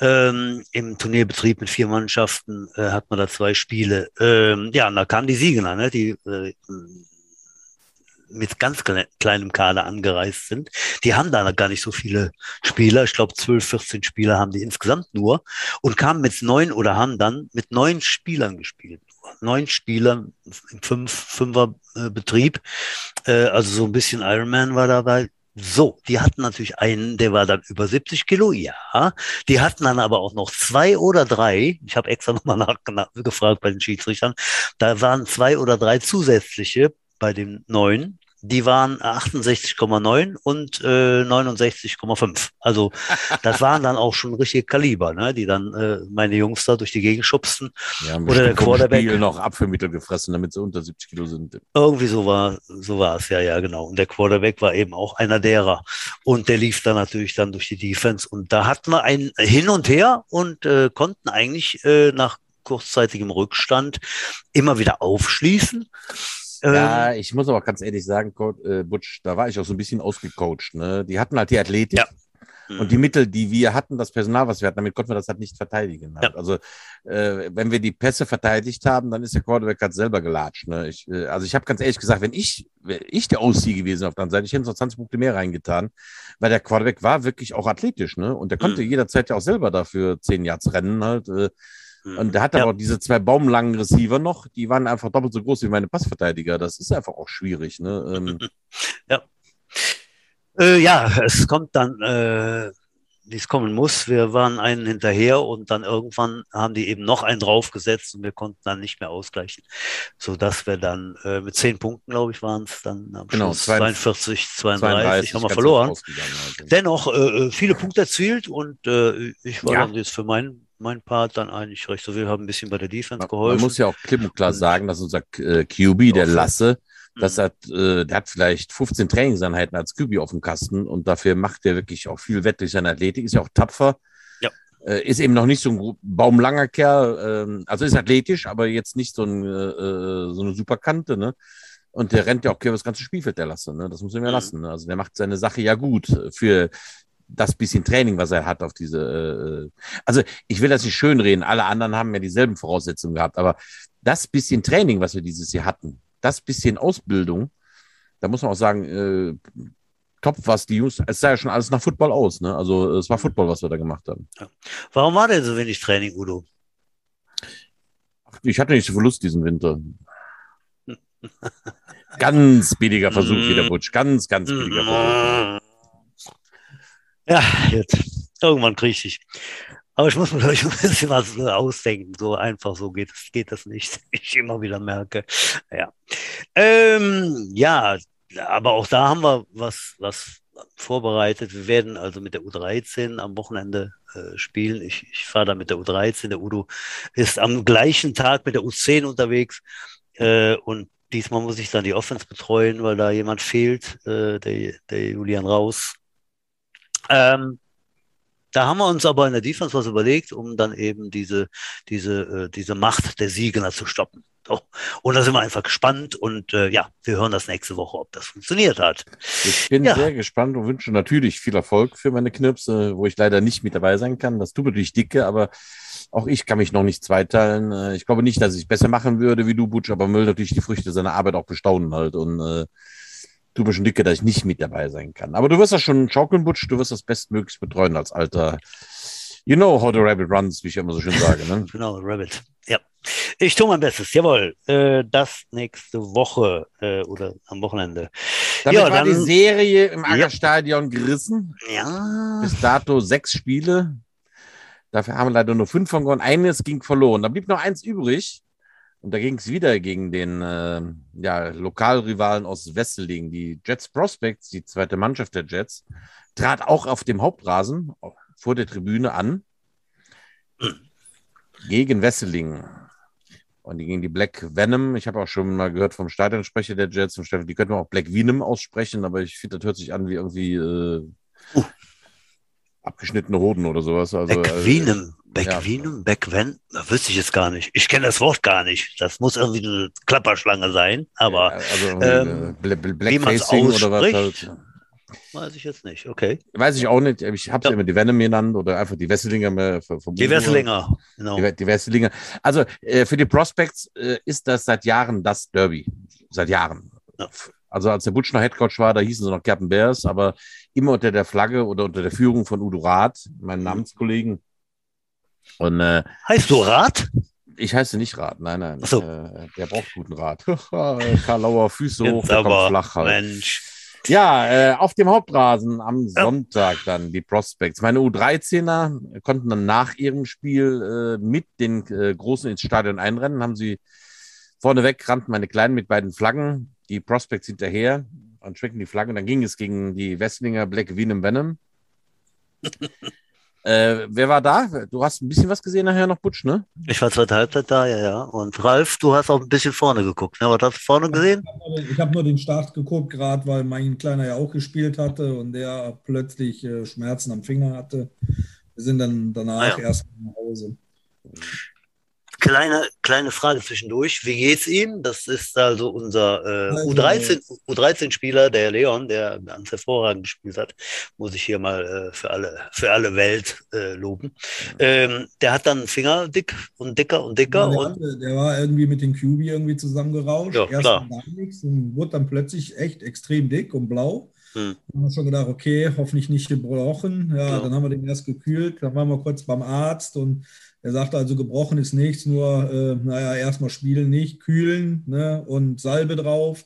Ähm, Im Turnierbetrieb mit vier Mannschaften äh, hat man da zwei Spiele. Ähm, ja, und da kamen die Siegener, ne? Die äh, mit ganz kleinem Kader angereist sind. Die haben da gar nicht so viele Spieler. Ich glaube, 12, 14 Spieler haben die insgesamt nur und kamen mit neun oder haben dann mit neun Spielern gespielt. Neun Spieler im fünf, Fünfer Betrieb. Äh, also so ein bisschen Ironman war dabei. So, die hatten natürlich einen, der war dann über 70 Kilo, ja. Die hatten dann aber auch noch zwei oder drei, ich habe extra (laughs) nochmal nachgefragt bei den Schiedsrichtern, da waren zwei oder drei zusätzliche bei dem neuen, die waren 68,9 und äh, 69,5. Also (laughs) das waren dann auch schon richtige Kaliber, ne? die dann äh, meine Jungs da durch die Gegend schubsten. Ja, oder der Quarterback. Spiel noch Apfelmittel gefressen, damit sie unter 70 Kilo sind. Irgendwie so war, so war es, ja, ja, genau. Und der Quarterback war eben auch einer derer. Und der lief dann natürlich dann durch die Defense. Und da hatten wir ein Hin und Her und äh, konnten eigentlich äh, nach kurzzeitigem Rückstand immer wieder aufschließen. Ja, ähm, ich muss aber ganz ehrlich sagen, äh, Butch, da war ich auch so ein bisschen ausgecoacht. Ne? Die hatten halt die Athletik. Ja. Und die mhm. Mittel, die wir hatten, das Personal, was wir hatten, damit konnten wir das halt nicht verteidigen. Halt. Ja. Also, äh, wenn wir die Pässe verteidigt haben, dann ist der Quarterback halt selber gelatscht. Ne? Ich, äh, also, ich habe ganz ehrlich gesagt, wenn ich, wenn ich der Aussie gewesen auf der anderen Seite, ich hätte noch 20 Punkte mehr reingetan, weil der Quarterback war wirklich auch athletisch. Ne? Und der konnte mhm. jederzeit ja auch selber dafür 10 Yards rennen. Halt. Äh, und der hat ja. aber diese zwei baumlangen Receiver noch, die waren einfach doppelt so groß wie meine Passverteidiger. Das ist einfach auch schwierig. Ne? Ähm, (laughs) ja. Äh, ja, es kommt dann, äh, wie es kommen muss. Wir waren einen hinterher und dann irgendwann haben die eben noch einen draufgesetzt und wir konnten dann nicht mehr ausgleichen. Sodass wir dann äh, mit zehn Punkten, glaube ich, waren es dann am genau, Schluss 42, 32, 32 haben wir verloren. Also. Dennoch äh, äh, viele Punkte erzielt und äh, ich war ja. dann jetzt für meinen mein Part dann eigentlich recht. So, wir haben ein bisschen bei der Defense geholfen. Man muss ja auch klipp und klar sagen, dass unser äh, QB, der Lasse, das mhm. hat, äh, der hat vielleicht 15 Trainingseinheiten als QB auf dem Kasten und dafür macht er wirklich auch viel Wett durch seine Athletik, ist ja auch tapfer. Ja. Äh, ist eben noch nicht so ein baumlanger Kerl, äh, also ist athletisch, aber jetzt nicht so, ein, äh, so eine super Kante, ne? Und der rennt ja auch quer das ganze Spielfeld, der Lasse, ne? Das muss man ja mhm. lassen. Ne? Also der macht seine Sache ja gut für das bisschen Training, was er hat auf diese. Äh, also ich will das nicht schönreden. Alle anderen haben ja dieselben Voraussetzungen gehabt, aber das bisschen Training, was wir dieses Jahr hatten, das bisschen Ausbildung, da muss man auch sagen, äh, top, was die Jungs, es sah ja schon alles nach Football aus, ne? Also es war Football, was wir da gemacht haben. Warum war denn so wenig Training, Udo? Ich hatte nicht so viel Lust diesen Winter. ganz billiger Versuch wieder, Butch. Ganz, ganz billiger Versuch. Ja, jetzt. Irgendwann kriege ich. Aber ich muss mir (laughs) gleich ein bisschen was ausdenken. So einfach so geht es geht das nicht. (laughs) Ich immer wieder merke. Ja. Ähm, ja, aber auch da haben wir was, was vorbereitet. Wir werden also mit der U13 am Wochenende äh, spielen. Ich, ich fahre da mit der U13. Der Udo ist am gleichen Tag mit der U10 unterwegs. Äh, und diesmal muss ich dann die Offense betreuen, weil da jemand fehlt, äh, der, der Julian Raus. Ähm, Da haben wir uns aber in der Defense was überlegt, um dann eben diese, diese, äh, diese Macht der Siegner zu stoppen. So. Und da sind wir einfach gespannt und äh, ja, wir hören das nächste Woche, ob das funktioniert hat. Ich bin Ja. sehr gespannt und wünsche natürlich viel Erfolg für meine Knirpse, wo ich leider nicht mit dabei sein kann. Das tut mir natürlich dicke, aber auch ich kann mich noch nicht zweiteilen. Äh, Ich glaube nicht, dass ich besser machen würde wie du, Butch, aber man will natürlich die Früchte seiner Arbeit auch bestaunen halt und äh, tut mir schon dicke, dass ich nicht mit dabei sein kann. Aber du wirst das schon schaukeln, Butch, du wirst das bestmöglichst betreuen als alter You know how the rabbit runs, wie ich immer so schön sage. Ne? (laughs) Genau, Rabbit. Ja. Ich tue mein Bestes, jawohl. Äh, das nächste Woche äh, oder am Wochenende. Damit Ja, war die dann- Serie im Ja. Aggerstadion gerissen. Ja. Bis dato sechs Spiele. Dafür haben wir leider nur fünf von gewonnen. Eines ging verloren. Da blieb noch eins übrig. Und da ging es wieder gegen den äh, ja, Lokalrivalen aus Wesseling. Die Jets Prospects, die zweite Mannschaft der Jets, trat auch auf dem Hauptrasen vor der Tribüne an gegen Wesseling. Und die gegen die Black Venom. Ich habe auch schon mal gehört vom Stadionsprecher der Jets, die könnten auch Black Venom aussprechen, aber ich finde, das hört sich an wie irgendwie äh, Uh. Abgeschnittene Hoden oder sowas. Also, äh, Beckwenum. ja. Da wüsste ich jetzt gar nicht. Ich kenne das Wort gar nicht. Das muss irgendwie eine Klapperschlange sein, aber Ja, also ähm, Blackfacing oder was halt. weiß ich jetzt nicht. Okay. Weiß ich auch nicht. Ich habe Ja. immer die Venom genannt oder einfach die Wesselinger. Die Wesselinger, genau. Die, die Wesselinger. Also äh, für die Prospects äh, ist das seit Jahren das Derby. Seit Jahren. Ja. Also als der Butch noch Headcoach war, da hießen sie noch Captain Bears, aber immer unter der Flagge oder unter der Führung von Udo Rath, meinem Namenskollegen. Und äh, Heißt du Rat? ich heiße nicht Rat, nein, nein. So. Äh, der braucht guten Rat. (laughs) Karl Lauer, Füße hoch, Jetzt der kommt aber, flach halt. Mensch. Ja, äh, auf dem Hauptrasen am Ja. Sonntag dann die Prospects. Meine U13er konnten dann nach ihrem Spiel äh, mit den äh, Großen ins Stadion einrennen. Haben sie vorneweg rannten meine Kleinen mit beiden Flaggen, die Prospects hinterher und schwenkten die Flagge. Und dann ging es gegen die Westlinger Black Venom Venom. (laughs) äh, wer war da? Du hast ein bisschen was gesehen nachher noch, Butsch, ne? Ich war zweite Halbzeit da, ja, ja. Und Ralf, du hast auch ein bisschen vorne geguckt. Ne? Was hast du vorne gesehen? Ich habe nur den Start geguckt, gerade weil mein Kleiner ja auch gespielt hatte und der plötzlich äh, Schmerzen am Finger hatte. Wir sind dann danach Ah ja. erst nach Hause. Kleine, kleine Frage zwischendurch. Wie geht's ihm? Das ist also unser äh, Also- U13, U13-Spieler, der Leon, der ganz hervorragend gespielt hat. Muss ich hier mal äh, für alle, für alle Welt äh, loben. Ähm, der hat dann Finger dick und dicker und dicker Ja, der, und hatte, der war irgendwie mit den QB irgendwie zusammengerauscht. Ja, Erst klar. gar nichts und wurde dann plötzlich echt extrem dick und blau. Hm. Da haben wir schon gedacht, okay, hoffentlich nicht gebrochen. Ja, Ja. dann haben wir den erst gekühlt. Dann waren wir kurz beim Arzt und er sagte also, gebrochen ist nichts, nur, äh, naja, erstmal spielen nicht, kühlen ne, und Salbe drauf.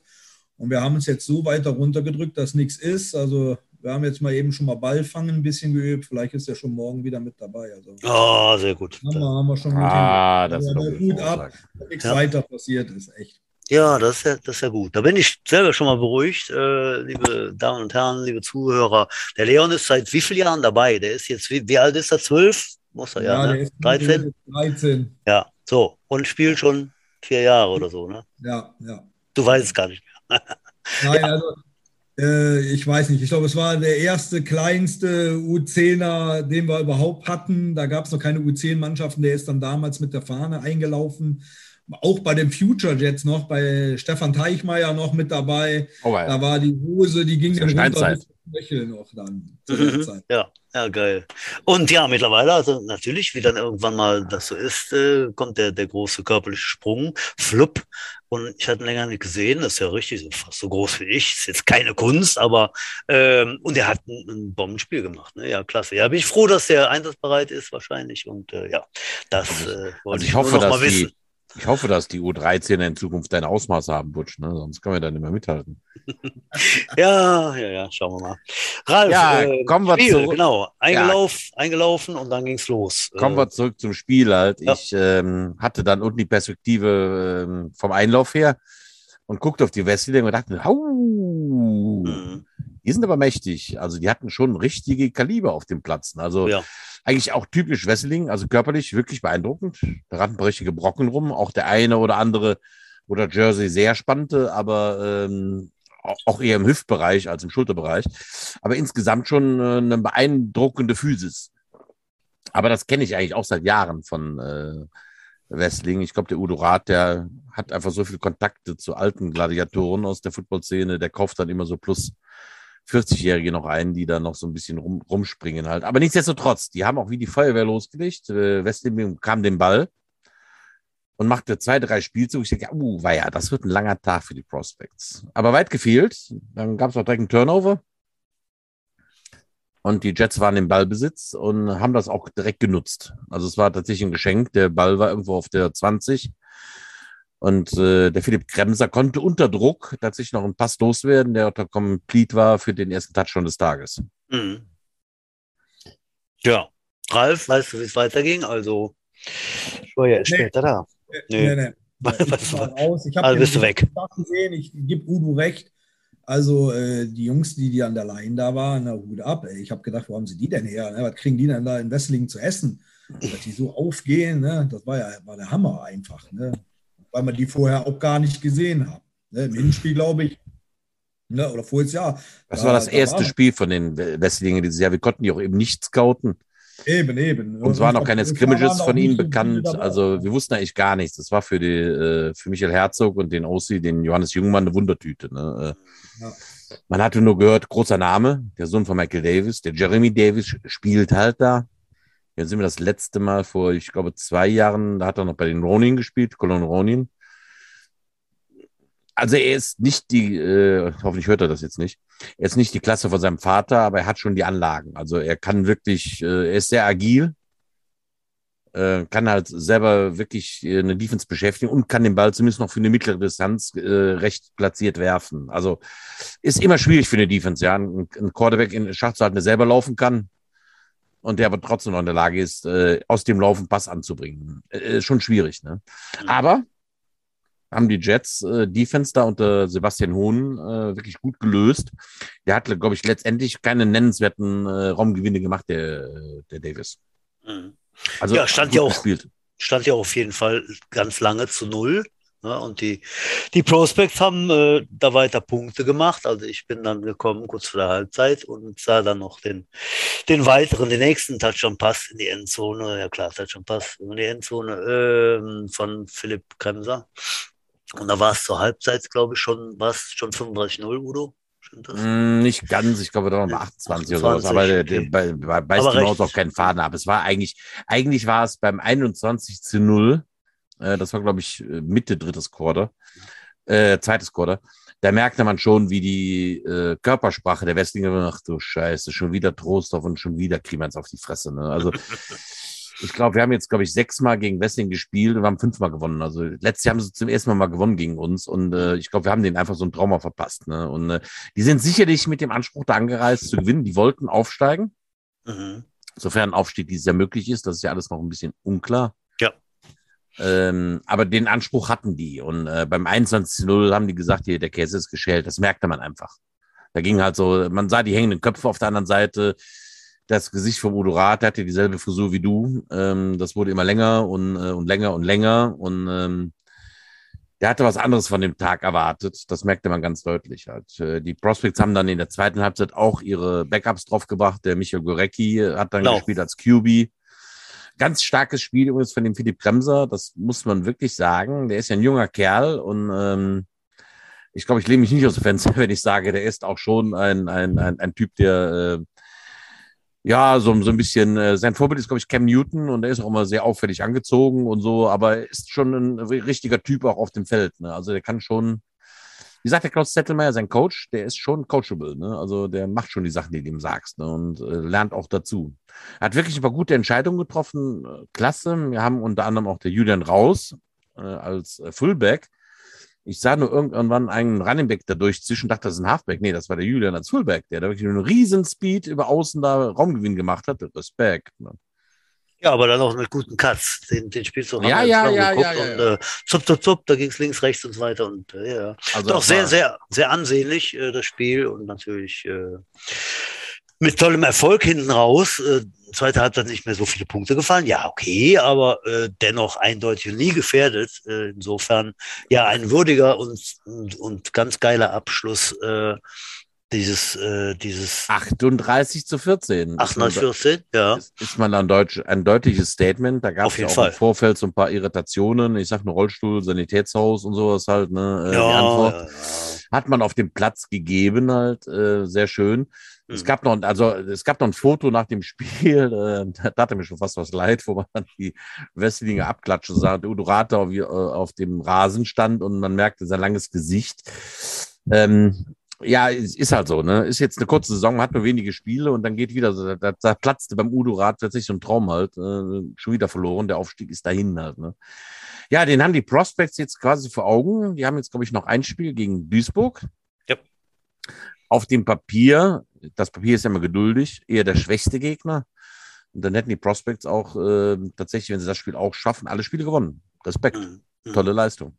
Und wir haben uns jetzt so weiter runtergedrückt, dass nichts ist. Also wir haben jetzt mal eben schon mal Ball fangen ein bisschen geübt. Vielleicht ist er schon morgen wieder mit dabei. Also oh, sehr gut. haben, wir, haben wir schon gut Ah, das ist Ja, doch der ein Hut ab. Nichts Ja. weiter passiert ist, echt. Ja, das ist ja, das ist ja gut. Da bin ich selber schon mal beruhigt, äh, liebe Damen und Herren, liebe Zuhörer. Der Leon ist seit wie vielen Jahren dabei? Der ist jetzt, wie, wie alt ist er? Zwölf? Muss er ja, der ne? ist 13? 13. Ja, so. Und spielt schon vier Jahre oder so, ne? Ja, ja. Du weißt es gar nicht mehr. (laughs) Nein, also äh, ich weiß nicht. Ich glaube, es war der erste kleinste U10er, den wir überhaupt hatten. Da gab es noch keine U10-Mannschaften. Der ist dann damals mit der Fahne eingelaufen. Auch bei den Future Jets noch, bei Stefan Teichmeier noch mit dabei. Oh, Da ja. war die Hose, die ging dann ja runter Steinzeit. Knöchel noch dann Mhm. Ja, ja, geil. Und ja, mittlerweile, also natürlich, wie dann irgendwann mal das so ist, äh, kommt der, der große körperliche Sprung, flupp. Und ich hatte ihn länger nicht gesehen, das ist ja richtig, so fast so groß wie ich. Ist jetzt keine Kunst, aber ähm, und er hat ein, ein Bombenspiel gemacht. Ne? Ja, klasse. Ja, bin ich froh, dass der einsatzbereit ist, wahrscheinlich. Und äh, ja, das äh, wollte Also ich, ich hoffe, nur noch dass mal wissen. die, ich hoffe, dass die U13 in Zukunft ein Ausmaß haben, Butsch, ne? sonst können wir da nicht mehr mithalten. (laughs) Ja, ja, ja, schauen wir mal. Ralf, Ja, äh, kommen wir Spiel, zurück. genau, eingelauf, eingelaufen und dann ging's los. Kommen Äh, wir zurück zum Spiel halt. ja. Ich ähm, hatte dann unten die Perspektive ähm, vom Einlauf her und guckte auf die Westlinger und dachte, hau, mhm. die sind aber mächtig. Also die hatten schon richtige Kaliber auf dem Platz. Also Ja. Eigentlich auch typisch Wesseling, also körperlich wirklich beeindruckend. Da rannten richtige Brocken rum, auch der eine oder andere oder Jersey sehr spannte, aber ähm, au- auch eher im Hüftbereich als im Schulterbereich. Aber insgesamt schon äh, eine beeindruckende Physis. Aber das kenne ich eigentlich auch seit Jahren von äh, Wrestling. Ich glaube, der Udo Rath, der hat einfach so viele Kontakte zu alten Gladiatoren aus der Footballszene, der kauft dann immer so plus 40-Jährige noch ein, die da noch so ein bisschen rum, rumspringen halt. Aber nichtsdestotrotz, die haben auch wie die Feuerwehr losgelegt. Äh, Wrestling kam den Ball und machte zwei, drei Spielzüge. Ich denke, uh, war ja, das wird ein langer Tag für die Prospects. Aber weit gefehlt. Dann gab es auch direkt einen Turnover. Und die Jets waren im Ballbesitz und haben das auch direkt genutzt. Also es war tatsächlich ein Geschenk. Der Ball war irgendwo auf der 20. Und äh, der Philipp Kremser konnte unter Druck tatsächlich noch einen Pass loswerden, der unter Complete war für den ersten Touchdown des Tages. Mhm. Ja, Ralf, weißt du, wie es weiterging? Also, ich war ja nee. später da. Nee, nee. nee. (laughs) Ich, ich habe also bist du weg. gesehen, ich gebe Udo recht. Also äh, die Jungs, die, die an der Line da waren, na, Hut ab. Ey. Ich habe gedacht, wo haben sie die denn her? Ne? Was kriegen die denn da in Wesseling zu essen? Dass die so aufgehen, ne? das war ja war der Hammer einfach. Ne? Weil man die vorher auch gar nicht gesehen hat. Ne? Im Hinspiel, glaube ich, ne? oder voriges Jahr. Das da, war das da erste war Spiel von den Wesselingen dieses Jahr. Wir konnten die auch eben nicht scouten. Eben, eben. Und es waren noch keine Scrimmages von ihnen bekannt. Also wir wussten eigentlich gar nichts. Das war für, die, äh, für Michael Herzog und den Ossi, den Johannes Jungmann, eine Wundertüte. Ne? Äh, ja. Man hatte nur gehört, großer Name, der Sohn von Michael Davis. Der Jeremy Davis spielt halt da. Jetzt sind wir das letzte Mal vor, ich glaube, zwei Jahren, da hat er noch bei den Ronin gespielt, Colon Ronin also er ist nicht die, äh, hoffentlich hört er das jetzt nicht, er ist nicht die Klasse von seinem Vater, aber er hat schon die Anlagen. Also er kann wirklich, äh, er ist sehr agil, äh, kann halt selber wirklich äh, eine Defense beschäftigen und kann den Ball zumindest noch für eine mittlere Distanz äh, recht platziert werfen. Also ist immer schwierig für eine Defense, ja. Ein, ein Quarterback in Schach zu halten, der selber laufen kann und der aber trotzdem noch in der Lage ist, äh, aus dem Laufen Pass anzubringen. Äh, schon schwierig, ne? Mhm. Aber haben die Jets äh, Defense da unter Sebastian Hohn äh, wirklich gut gelöst. Der hat, glaube ich, letztendlich keine nennenswerten äh, Raumgewinne gemacht, der, der Davis. Mhm. Also ja, stand ja auch gespielt. stand ja auf jeden Fall ganz lange zu null. Ne? Und die, die Prospects haben äh, da weiter Punkte gemacht. Also ich bin dann gekommen kurz vor der Halbzeit und sah dann noch den, den weiteren, den nächsten Touchdown-Pass in die Endzone. Ja klar, Touchdown-Pass in die Endzone äh, von Philipp Kremser. Und da war es zur Halbzeit, glaube ich, schon, was schon 35-0, Udo? Mm, nicht ganz, ich glaube, da waren 28 oder so. Aber der, der, bei, bei, beißt die Maus auf keinen Faden ab. Es war eigentlich, eigentlich war es beim 21 zu 0, äh, das war, glaube ich, Mitte drittes Quarter, äh, zweites Quarter. Da merkte man schon, wie die äh, Körpersprache der Westlinger, ach du Scheiße, schon wieder Trost auf und schon wieder kriegen wir auf die Fresse. Ne? Also (laughs) ich glaube, wir haben jetzt, glaube ich, sechsmal gegen Wrestling gespielt und wir haben fünfmal gewonnen. Also letztes Jahr haben sie zum ersten Mal mal gewonnen gegen uns und äh, ich glaube, wir haben denen einfach so ein Trauma verpasst. Ne? Und äh, die sind sicherlich mit dem Anspruch da angereist zu gewinnen. Die wollten aufsteigen. Mhm. Sofern Aufstieg dieses Jahr möglich ist, das ist ja alles noch ein bisschen unklar. Ähm, aber den Anspruch hatten die. Und äh, beim 21-0 haben die gesagt, hier, der Käse ist geschält. Das merkte man einfach. Da ging halt so, man sah die hängenden Köpfe auf der anderen Seite das Gesicht vom Udo Rath hatte dieselbe Frisur wie du. Ähm, das wurde immer länger und, äh, und länger und länger. Und ähm, der hatte was anderes von dem Tag erwartet. Das merkte man ganz deutlich. Halt. Äh, die Prospects haben dann in der zweiten Halbzeit auch ihre Backups draufgebracht. Der Michael Gorecki hat dann genau. gespielt als QB. Ganz starkes Spiel übrigens von dem Philipp Bremser. Das muss man wirklich sagen. Der ist ja ein junger Kerl und ähm, ich glaube, ich lehne mich nicht aus dem Fenster, (laughs) wenn ich sage, der ist auch schon ein, ein, ein, ein Typ, der äh, ja, so, so ein bisschen, äh, sein Vorbild ist, glaube ich, Cam Newton und er ist auch immer sehr auffällig angezogen und so, aber er ist schon ein richtiger Typ auch auf dem Feld. Ne? Also der kann schon, wie sagt der Klaus Zettelmeier, sein Coach, der ist schon coachable. Ne? Also der macht schon die Sachen, die du ihm sagst ne? und äh, lernt auch dazu. Hat wirklich ein paar gute Entscheidungen getroffen. Klasse. Wir haben unter anderem auch der Julian Raus äh, als äh, Fullback ich sah nur irgendwann einen Runningback da durchzischen, dachte, das ist ein Halfback. Nee, das war der Julian als Fullback, der da wirklich einen riesen Speed über außen da Raumgewinn gemacht hat. Respekt. Ne? Ja, aber dann auch mit guten Cuts. Den, den spielst du ja, ja, ja, ja, ja, Und äh, zup, zup, zup, da ging es links, rechts und so weiter. Und äh, ja, also doch sehr, sehr, sehr ansehnlich, äh, das Spiel. Und natürlich äh, mit tollem Erfolg hinten raus. Äh, zweite Halbzeit nicht mehr so viele Punkte gefallen. Ja, okay, aber äh, dennoch eindeutig nie gefährdet. Äh, insofern ja ein würdiger und, und, und ganz geiler Abschluss äh, Dieses, äh, dieses 38 zu 14. 38, 14, ja. Ist, ist mal ein, Deutsch, ein deutliches Statement. Da gab es jeden auch Fall. im Vorfeld so ein paar Irritationen. Ich sag nur Rollstuhl, Sanitätshaus und sowas halt. Ne? äh, Antwort Ja, ja, hat man auf dem Platz gegeben halt. Äh, sehr schön. Es Mhm. gab noch, also es gab noch ein Foto nach dem Spiel, (laughs) äh, da tat mir schon fast was leid, wo man die Wesselinger abklatschen sah, der Udo Rata auf, äh, auf dem Rasen stand und man merkte sein langes Gesicht. Ähm, ja, es ist halt so, ne? Ist jetzt eine kurze Saison, man hat nur wenige Spiele und dann geht wieder so, da, da platzte beim Udo Rat tatsächlich so ein Traum halt, äh, schon wieder verloren, der Aufstieg ist dahin halt, ne? Ja, den haben die Prospects jetzt quasi vor Augen. Die haben jetzt, glaube ich, noch ein Spiel gegen Duisburg. Ja. Auf dem Papier, das Papier ist ja immer geduldig, eher der schwächste Gegner. Und dann hätten die Prospects auch äh, tatsächlich, wenn sie das Spiel auch schaffen, alle Spiele gewonnen. Respekt, Mhm. Mhm. tolle Leistung.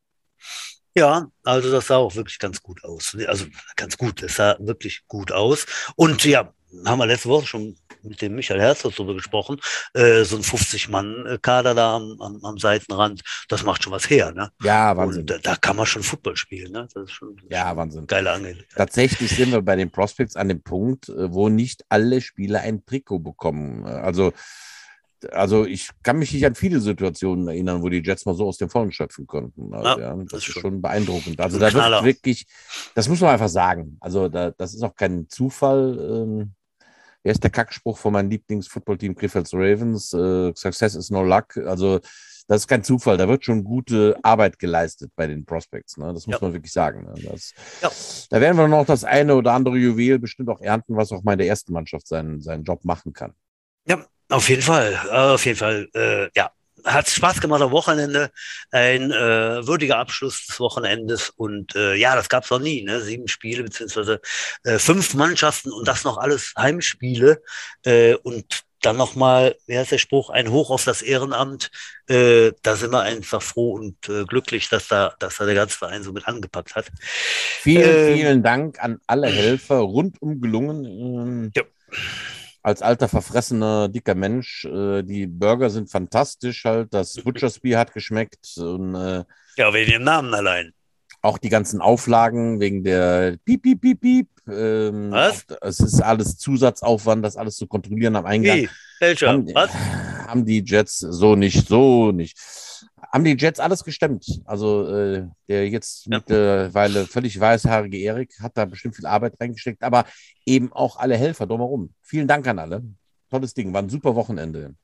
Ja, also das sah auch wirklich ganz gut aus. Also ganz gut, es sah wirklich gut aus. Und ja, haben wir letzte Woche schon mit dem Michael Herzog darüber gesprochen, äh, so ein 50-Mann-Kader da am, am, am Seitenrand, das macht schon was her. Ne? Ja, Wahnsinn. Und da, da kann man schon Football spielen. Ne? Das ist schon, Ja, Wahnsinn. geile Angelegenheit. Tatsächlich sind wir bei den Prospects an dem Punkt, äh, wo nicht alle Spieler ein Trikot bekommen. Äh, Also, also ich kann mich nicht an viele Situationen erinnern, wo die Jets mal so aus dem Vollen schöpfen konnten. Also, Ja, ja, das, das ist schon. schon beeindruckend. Also da wird wirklich, das muss man einfach sagen. Also da, das ist auch kein Zufall. Ähm, wer ist der Kackspruch von meinem Lieblings-Football-Team Krefeld Ravens? Äh, Success is no luck. Also das ist kein Zufall. Da wird schon gute Arbeit geleistet bei den Prospects. Ne? Das muss Ja. man wirklich sagen. Ne? Das, Ja. Da werden wir noch das eine oder andere Juwel bestimmt auch ernten, was auch mal in der ersten Mannschaft seinen, seinen Job machen kann. Ja, auf jeden Fall. Äh, Auf jeden Fall. Äh, ja, hat Spaß gemacht am Wochenende. Ein äh, würdiger Abschluss des Wochenendes. Und äh, ja, das gab's noch nie. Ne? Sieben Spiele beziehungsweise äh, fünf Mannschaften und das noch alles Heimspiele. Äh, und dann nochmal, wie heißt der Spruch, ein Hoch auf das Ehrenamt. Äh, da sind wir einfach froh und äh, glücklich, dass da, dass da der ganze Verein so mit angepackt hat. Vielen, Ähm. vielen Dank an alle Helfer, rundum gelungen. Ähm, Ja. Als alter, verfressener, dicker Mensch, äh, die Burger sind fantastisch halt, das Butcher's Bier hat geschmeckt und äh, Ja, wegen dem Namen allein. auch die ganzen Auflagen wegen der Piep, Piep, Piep, Piep. Ähm, Was? Es ist alles Zusatzaufwand, das alles zu kontrollieren am Eingang. Wie? Welcher? Haben, Was? haben die Jets so nicht, so nicht. Haben die Jets alles gestemmt. Also äh, der jetzt Ja. mittlerweile völlig weißhaarige Erik hat da bestimmt viel Arbeit reingesteckt, aber eben auch alle Helfer drumherum. Vielen Dank an alle. Tolles Ding, war ein super Wochenende.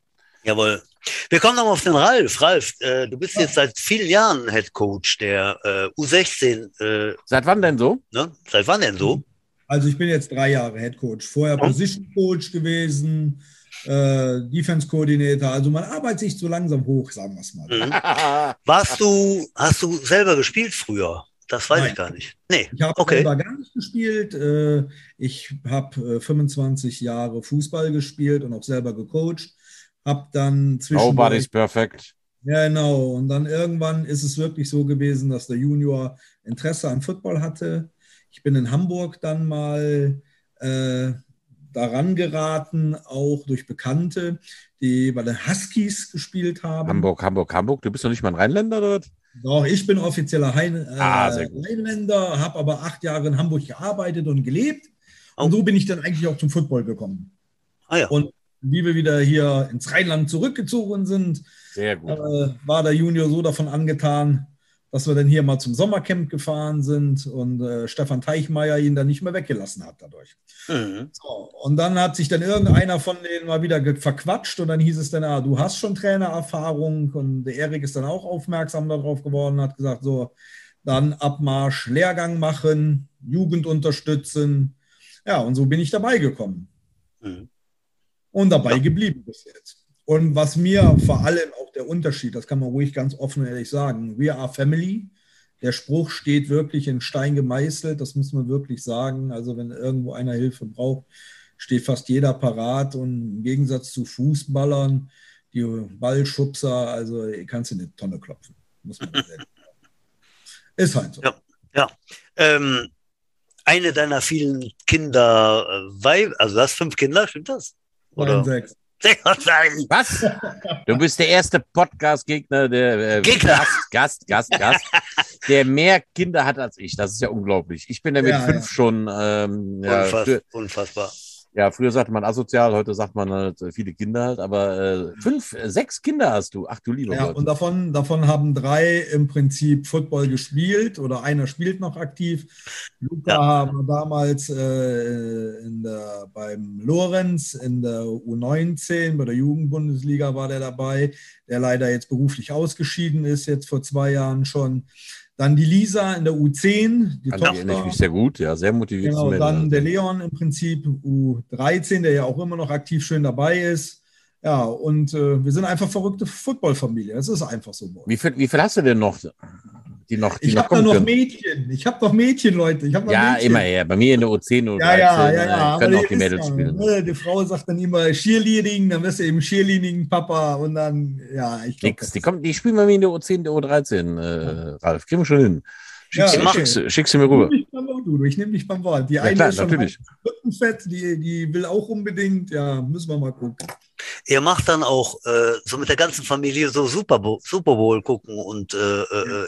Jawohl. Wir kommen nochmal auf den Ralf. Ralf, äh, du bist jetzt seit vielen Jahren Head Coach der äh, U16. Äh, Seit wann denn so? ne? Seit wann denn so? Also ich bin jetzt drei Jahre Head Coach. Vorher Oh. Position Coach gewesen, äh, Defense Coordinator. Also man arbeitet sich so langsam hoch, sagen wir es mal. Mhm. (laughs) Warst du, hast du selber gespielt früher? Das weiß Nein. ich gar nicht. Nee, Ich habe okay. selber gar nicht gespielt. Äh, Ich habe 25 Jahre Fußball gespielt und auch selber gecoacht. Hab dann Nobody's perfect. Ja, genau. Und dann irgendwann ist es wirklich so gewesen, dass der Junior Interesse an Football hatte. Ich bin in Hamburg dann mal äh, daran geraten, auch durch Bekannte, die bei den Huskies gespielt haben. Hamburg, Hamburg, Hamburg. Du bist doch nicht mal ein Rheinländer dort? Doch, ich bin offizieller Hein, äh, Ah. Rheinländer, habe aber acht Jahre in Hamburg gearbeitet und gelebt. Und Oh. so bin ich dann eigentlich auch zum Football gekommen. Ah ja. Und wie wir wieder hier ins Rheinland zurückgezogen sind, Sehr gut. äh, war der Junior so davon angetan, dass wir dann hier mal zum Sommercamp gefahren sind und äh, Stefan Teichmeier ihn dann nicht mehr weggelassen hat dadurch. Mhm. So, und dann hat sich dann irgendeiner von denen mal wieder verquatscht und dann hieß es dann, ah, du hast schon Trainererfahrung und der Erik ist dann auch aufmerksam darauf geworden, hat gesagt, so, dann Abmarsch, Lehrgang machen, Jugend unterstützen. Ja, und so bin ich dabei gekommen Mhm. und dabei Ja. geblieben bis jetzt. Und was mir vor allem auch der Unterschied, das kann man ruhig ganz offen und ehrlich sagen, we are family. Der Spruch steht wirklich in Stein gemeißelt, das muss man wirklich sagen. Also wenn irgendwo einer Hilfe braucht, steht fast jeder parat. Und im Gegensatz zu Fußballern, die Ballschubser, also kannst du eine Tonne klopfen. Muss man sagen. Ist halt so. Ja. Ähm, eine deiner vielen Kinder, äh, also du hast fünf Kinder, stimmt das? Oder sechs. Was? Du bist der erste Podcast-Gegner, der äh, Gegner. Gast, Gast, Gast, Gast, der mehr Kinder hat als ich. Das ist ja unglaublich. Ich bin ja mit Ja, fünf ja. schon. Ähm, ja, Unfass, früher, unfassbar. Ja, früher sagte man asozial, heute sagt man halt äh, viele Kinder halt. Aber äh, fünf, äh, sechs Kinder hast du. Ach du lieber Ja, Gott. und davon, davon haben drei im Prinzip Football gespielt oder einer spielt noch aktiv. Luca Ja. haben wir damals äh, in der, beim Lorenz in der U19, bei der Jugendbundesliga war der dabei, der leider jetzt beruflich ausgeschieden ist, jetzt vor zwei Jahren schon. Dann die Lisa in der U10, die An die erinnere ich Tochter. mich sehr gut. Ja, sehr motiviert. Genau, dann der Leon im Prinzip U13, der ja auch immer noch aktiv schön dabei ist. Ja, und äh, wir sind einfach verrückte Footballfamilie. Das ist einfach so. Wie viel, wie viel hast du denn noch, die noch, die Ich habe da noch können? Mädchen. Ich habe noch Mädchen, Leute. Ich noch Ja, Mädchen. immer her. Bei mir in der U10 und Ja, ja, 13 ja, ja. äh, können auch die Mädels ja, spielen. ne, Die Frau sagt dann immer Cheerleading, dann wirst du eben Cheerleading Papa und dann, ja, ich glaube. Nix. Die, kommen, die spielen bei mir in der U10, der U13, äh, Ralf. Kriegen wir schon hin. Schickst, Ja, du- okay. schickst, du- schickst du mir rüber. Ich nehme dich beim Wort. Die Ja, eine klar, ist schon natürlich. Rückenfett, die, die will auch unbedingt. Ja, müssen wir mal gucken. Ihr macht dann auch äh, so mit der ganzen Familie so Super Bowl, Super Bowl gucken und äh, äh,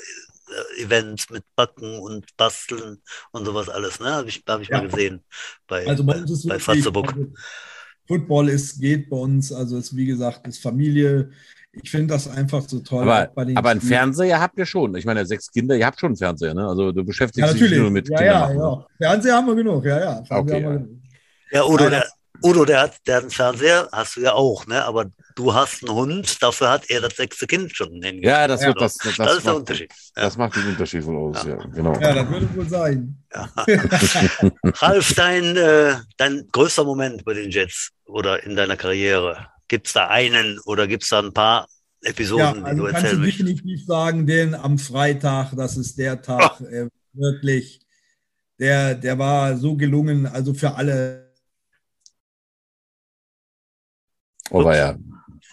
Events mit Backen und Basteln und sowas alles, ne? Habe ich, hab ich Ja. mal gesehen bei, Also bei bei, uns ist bei Fatzebuck. also Football ist, geht bei uns, also ist wie gesagt, ist Familie. Ich finde das einfach so toll. Aber, auch bei den aber einen. Fernseher habt ihr schon. Ich meine, sechs Kinder, ihr habt schon einen Fernseher, ne? Also du beschäftigst Ja, dich nur mit ja, Kindern ja, machen. ne? ja. Fernseher haben wir genug, ja, ja. Fernseher Okay, haben wir ja. genug. Ja, Udo, der, Udo, der hat, der hat einen Fernseher, hast du ja auch, ne? Aber du hast einen Hund, dafür hat er das sechste Kind schon. Ja, das, Ja. wird das, das, das, ist der macht, Unterschied. das macht den Unterschied wohl aus, ja, genau. Ja, das würde wohl sein. (laughs) Ralf, dein, äh, dein größter Moment bei den Jets oder in deiner Karriere? Gibt es da einen oder gibt es da ein paar Ja, Episoden, die also du kannst erzählen du möchtest? definitiv sagen, den am Freitag, das ist der Tag, äh, wirklich, der, der war so gelungen, also für alle. Oh, war ja.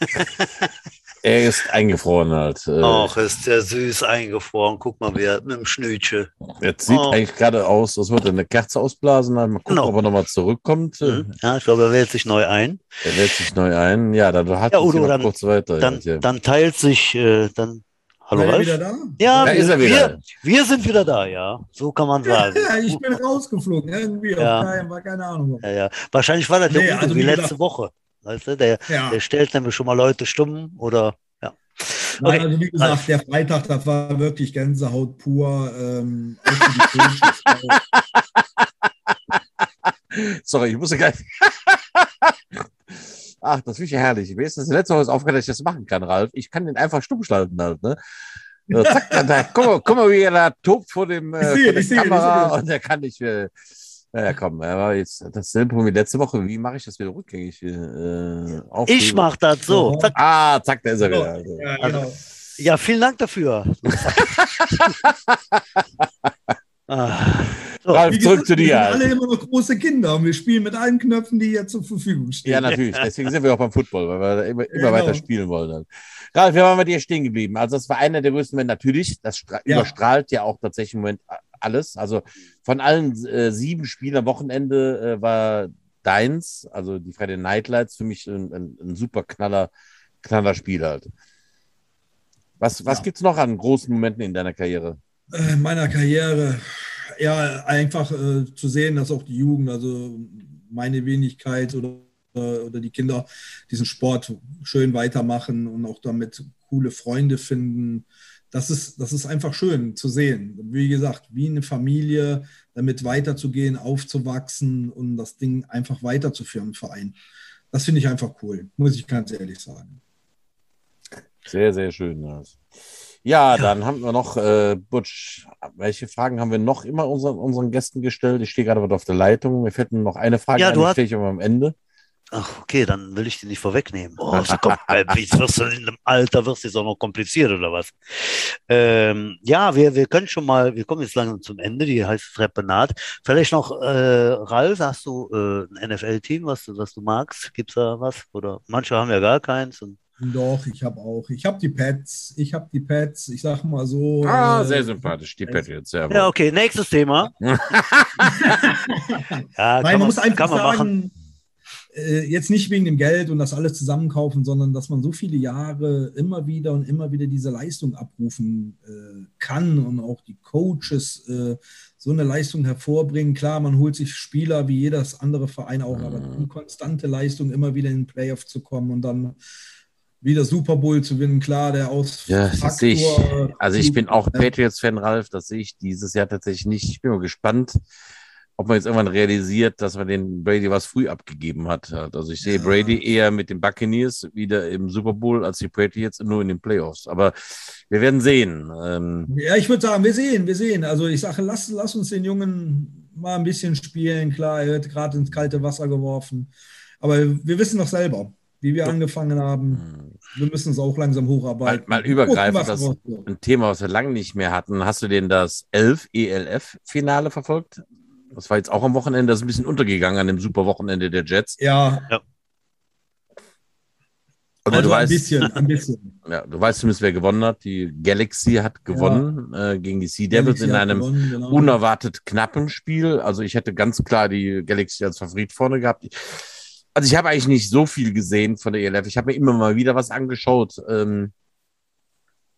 (laughs) er ist eingefroren halt. Äh, Ach, ist der süß eingefroren. Guck mal, wer mit dem Schnütche. Jetzt sieht Oh. eigentlich gerade aus, als würde er eine Kerze ausblasen. Mal gucken, Genau. ob er nochmal zurückkommt. Mhm. Ja, ich glaube, er wählt sich neu ein. Er wählt sich neu ein. Ja, dann hat Ja, Udo, dann- kurz weiter. Dann, ja. dann teilt sich, äh, dann. Hallo Ralf? wieder da? Ja, Da wir, ist er wieder. Wir, wir sind wieder da, ja. So kann man sagen. Ja, ich bin rausgeflogen, irgendwie. Ja. Auf kein, war keine Ahnung. Ja, ja. Wahrscheinlich war das der Nee, Udo also wie wie letzte gesagt- Woche. Weißt du, der, Ja. der stellt nämlich schon mal Leute stumm oder ja. Nein, Okay. also wie gesagt, der Freitag, das war wirklich Gänsehaut pur. Ähm. (laughs) Sorry, ich musste gleich. (laughs) Ach, das finde ich ja herrlich. Mir ist das letzte Mal aufgehört, dass ich das machen kann, Ralf. Ich kann den einfach stumm schalten halt, ne? So, zack, da, da, guck, mal, guck mal, wie er da tobt vor, dem, äh, Ich sehe, vor der ich sehe, ich Kamera sehe. und der kann nicht. Äh, naja, komm, aber jetzt dasselbe wie letzte Woche. Wie mache ich das wieder rückgängig? Äh, aufnehmen? Ich mach das so. Ja. Zack. Ah, zack, da ist er wieder. Also. Ja, genau. Ja, vielen Dank dafür. (laughs) ah. so, Ralf, Wie zurück gesagt, zu wir sind dir. alle immer noch große Kinder und wir spielen mit allen Knöpfen, die jetzt zur Verfügung stehen. Ja, natürlich. (laughs) Deswegen sind wir auch beim Football, weil wir da immer, immer Genau. weiter spielen wollen. Dann. Ralf, wir waren bei dir stehen geblieben. Also, das war einer der größten Momente. Natürlich, das Ja. überstrahlt ja auch tatsächlich im Moment alles. Also, von allen äh, sieben Spielen am Wochenende äh, war deins, also die Friday Night Lights, für mich ein, ein, ein super Knaller, Knaller Spiel halt. Was, was Ja. gibt's noch an großen Momenten in deiner Karriere? äh, meiner Karriere, ja, einfach äh, zu sehen, dass auch die Jugend, also meine Wenigkeit oder, äh, oder die Kinder diesen Sport schön weitermachen und auch damit coole Freunde finden. Das ist, das ist einfach schön zu sehen. Wie gesagt, wie eine Familie, damit weiterzugehen, aufzuwachsen und das Ding einfach weiterzuführen im Verein. Das finde ich einfach cool, muss ich ganz ehrlich sagen. Sehr, sehr schön. Lars. Ja, dann haben wir noch, äh, Butch, welche Fragen haben wir noch immer unseren, unseren Gästen gestellt? Ich stehe gerade auf der Leitung. Mir fällt nur noch eine Frage Ja, ein, du die hast- stelle ich aber am Ende. Ach, okay, dann will ich die nicht vorwegnehmen. Oh, so komm, (laughs) äh, wie wirst du in dem Alter, wirst du jetzt auch noch kompliziert oder was? Ähm, ja, wir, wir können schon mal, wir kommen jetzt langsam zum Ende, die heißt Treppe naht. Vielleicht noch, äh, Ralf, hast du äh, ein NFL-Team, was du, was du magst? Gibt's da was? Oder manche haben ja gar keins. Und, Doch, ich habe auch. Ich habe die Pets. Ich habe die Pets. Ich sag mal so. Ah, äh, sehr sympathisch, die Patriots. Ja, ja, okay, nächstes Thema. (laughs) (laughs) ja, Nein, man, muss einfach kann man machen. Äh, jetzt nicht wegen dem Geld und das alles zusammenkaufen, sondern dass man so viele Jahre immer wieder und immer wieder diese Leistung abrufen äh, kann und auch die Coaches äh, so eine Leistung hervorbringen. Klar, man holt sich Spieler wie jedes andere Verein auch, aber die konstante Leistung, immer wieder in den Playoff zu kommen und dann wieder Super Bowl zu gewinnen, klar, der aus Ja, das sehe ich. Also ich bin auch Patriots-Fan, Ralf. Das sehe ich dieses Jahr tatsächlich nicht. Ich bin mal gespannt, ob man jetzt irgendwann realisiert, dass man den Brady was früh abgegeben hat. Also ich sehe Ja. Brady eher mit den Buccaneers wieder im Super Bowl als die Patriots nur in den Playoffs. Aber wir werden sehen. Ähm, Ja, ich würde sagen, wir sehen, wir sehen. Also ich sage, lass, lass uns den Jungen mal ein bisschen spielen. Klar, er wird gerade ins kalte Wasser geworfen. Aber wir wissen doch selber, wie wir angefangen haben. Wir müssen uns auch langsam mal, hocharbeiten. mal übergreifend, Gucken, was das ein Thema, was wir lange nicht mehr hatten. Hast du denn das 11 ELF-Finale verfolgt? Das war jetzt auch am Wochenende, das ist ein bisschen untergegangen an dem super Wochenende der Jets. Ja, Aber also du ein weißt, bisschen, ein bisschen. (laughs) ja, du weißt zumindest, wer gewonnen hat. Die Galaxy hat gewonnen äh, gegen die Sea Devils in einem gewonnen, genau. unerwartet knappen Spiel. Also ich hätte ganz klar die Galaxy als Favorit vorne gehabt. Also ich habe eigentlich nicht so viel gesehen von der ELF. Ich habe mir immer mal wieder was angeschaut. Ähm,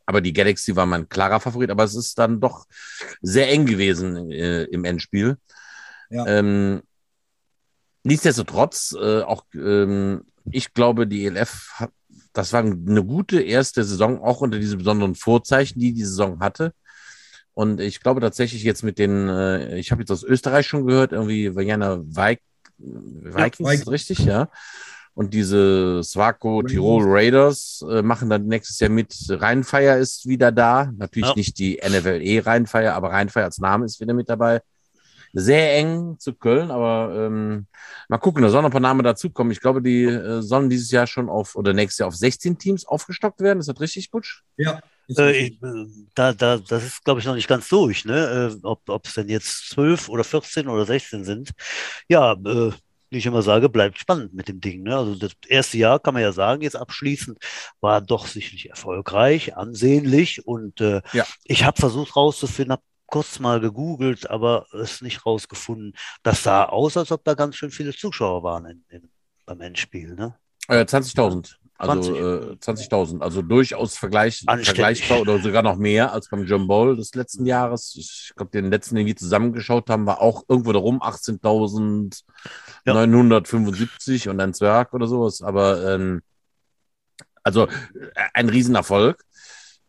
aber die Galaxy war mein klarer Favorit. Aber es ist dann doch sehr eng gewesen äh, im Endspiel. Ja. Ähm, nichtsdestotrotz, äh, auch ähm, ich glaube, die ELF hat, das war eine gute erste Saison, auch unter diesen besonderen Vorzeichen, die die Saison hatte. Und ich glaube tatsächlich jetzt mit den, äh, ich habe jetzt aus Österreich schon gehört, irgendwie Vajana Vik Vikings, Vikings. richtig, ja. Und diese Swaco Tirol Raiders äh, machen dann nächstes Jahr mit. Rheinfeier ist wieder da. Natürlich Ja. nicht die NFLE Rheinfeier, aber Rheinfeier als Name ist wieder mit dabei. Sehr eng zu Köln, aber ähm, mal gucken, da sollen noch ein paar Namen dazukommen. Ich glaube, die äh, sollen dieses Jahr schon auf oder nächstes Jahr auf 16 Teams aufgestockt werden. Ist das richtig, Butsch? Ja, Äh, ich, da, da, das ist, glaube ich, noch nicht ganz durch, ne? Äh, ob ob es denn jetzt 12 oder 14 oder 16 sind. Ja, äh, wie ich immer sage, bleibt spannend mit dem Ding. Ne? Also das erste Jahr kann man ja sagen, jetzt abschließend, war doch sicherlich erfolgreich, ansehnlich. Und äh, Ja. ich habe versucht rauszufinden, habe kurz mal gegoogelt, aber es nicht rausgefunden. Das sah aus, als ob da ganz schön viele Zuschauer waren in, in, beim Endspiel. Ne? Äh, 20.000. Also 20. äh, 20.000. Also durchaus vergleich, Anständig. vergleichbar oder sogar noch mehr als beim John Bowl des letzten Jahres. Ich glaube, den letzten, den wir zusammengeschaut haben, war auch irgendwo darum 18.975 und ein Zwerg oder sowas. Aber ähm, also äh, ein Riesenerfolg.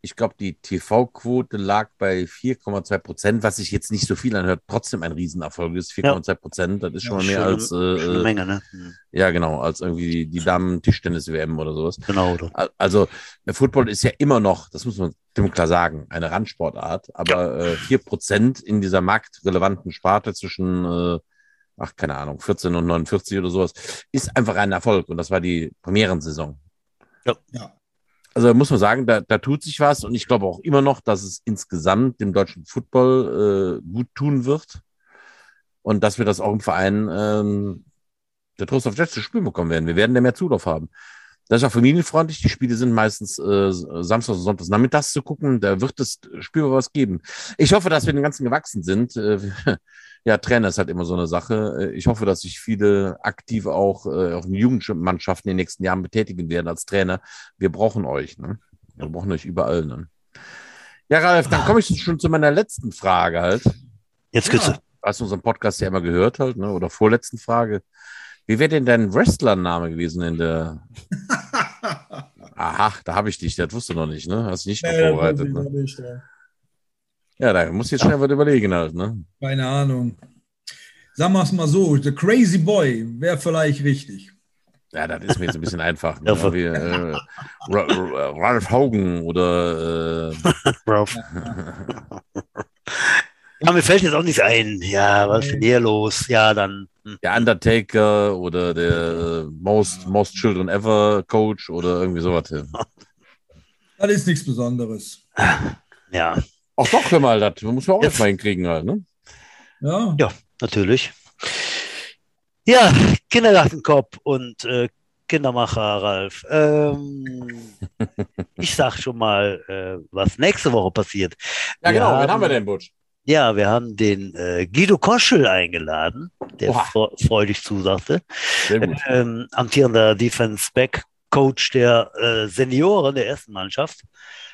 Ich glaube, die TV-Quote lag bei 4,2 Prozent, was sich jetzt nicht so viel anhört, trotzdem ein Riesenerfolg ist. 4,2 Prozent, das ist schon mal mehr als eine äh, Menge, ne? Hm, ja, genau, als irgendwie die, die Damen-Tischtennis-WM oder sowas. Genau. Oder? Al- Also, der Football ist ja immer noch, das muss man dem klar sagen, eine Randsportart, aber äh, 4% in dieser marktrelevanten Sparte zwischen, äh, ach, keine Ahnung, 14 und 49 oder sowas, ist einfach ein Erfolg und das war die Premierensaison. Ja. Also muss man sagen, da, da tut sich was und ich glaube auch immer noch, dass es insgesamt dem deutschen Football äh, gut tun wird und dass wir das auch im Verein ähm, der Trost of Jets zu spielen bekommen werden. Wir werden da mehr Zulauf haben. Das ist auch familienfreundlich. Die Spiele sind meistens äh, Samstags und Sonntags nachmittags zu gucken. Da wird es spürbar was geben. Ich hoffe, dass wir den ganzen gewachsen sind. Äh, ja, Trainer ist halt immer so eine Sache. Äh, Ich hoffe, dass sich viele aktiv auch äh, auf den Jugendmannschaften in den nächsten Jahren betätigen werden als Trainer. Wir brauchen euch. Ne? Wir brauchen euch überall. Ne? Ja, Ralf, dann komme ich schon zu meiner letzten Frage halt. Jetzt geht's. Ja. Du hast unseren Podcast ja immer gehört halt, ne? oder vorletzten Frage. Wie wäre denn dein Wrestlername gewesen in der... (laughs) Aha, da habe ich dich, das wusstest du noch nicht, ne? Hast dich nicht Nee, vorbereitet, ne? nicht, ja. Ja, da muss ich jetzt schnell was überlegen halt, ne? Keine Ahnung. Sagen wir es mal so, The Crazy Boy wäre vielleicht richtig. Ja, das ist mir jetzt ein bisschen einfach. Ne? Ja. Wie, äh, Ra- Ralph Hogan oder äh, (laughs) Ralph. Ja, mir fällt jetzt auch nichts ein. Ja, was ist denn hier los? Ja, dann. hm. der Undertaker oder der äh, Most, Most Children Ever Coach oder irgendwie sowas. (laughs) Das ist nichts Besonderes. Ja, Ach doch, hör mal, das muss man auch Jetzt- erstmal hinkriegen halt, ne? Ja, ja, natürlich. Ja, Kindergartenkopf und äh, Kindermacher Ralf. Ähm, (laughs) ich sag schon mal, äh, was nächste Woche passiert. Ja, Wir genau. Wen haben- haben wir denn, Butch? Ja, wir haben den äh, Guido Koschel eingeladen, der fre freudig zusagte. Sehr gut. Ähm, amtierender Defense Back Coach der äh, Senioren der ersten Mannschaft,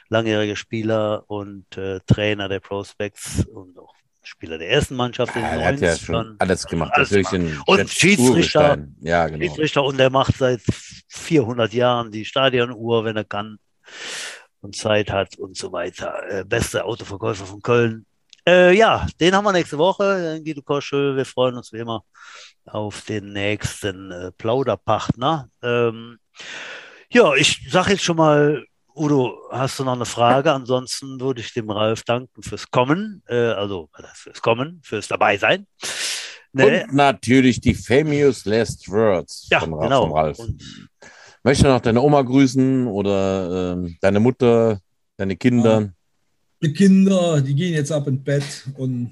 langjähriger Spieler und äh, Trainer der Prospects und auch Spieler der ersten Mannschaft in Ja, den er hat ja 90ern. schon alles gemacht. Alles ein Und Schiedsrichter. Ja, genau. Schiedsrichter und er macht seit 400 Jahren die Stadionuhr, wenn er kann und Zeit hat und so weiter. Äh, beste Autoverkäufer von Köln. Äh, ja, den haben wir nächste Woche, Guido Koschel. Wir freuen uns wie immer auf den nächsten äh, Plauderpartner. Ähm, ja, ich sage jetzt schon mal, Udo, hast du noch eine Frage? Ansonsten würde ich dem Ralf danken fürs Kommen, äh, also fürs Kommen, fürs Dabeisein. Ne? Und natürlich die famous last words Ja, von, Ra- genau. von Ralf. Du noch deine Oma grüßen oder ähm, deine Mutter, deine Kinder? Die Kinder, die gehen jetzt ab ins Bett und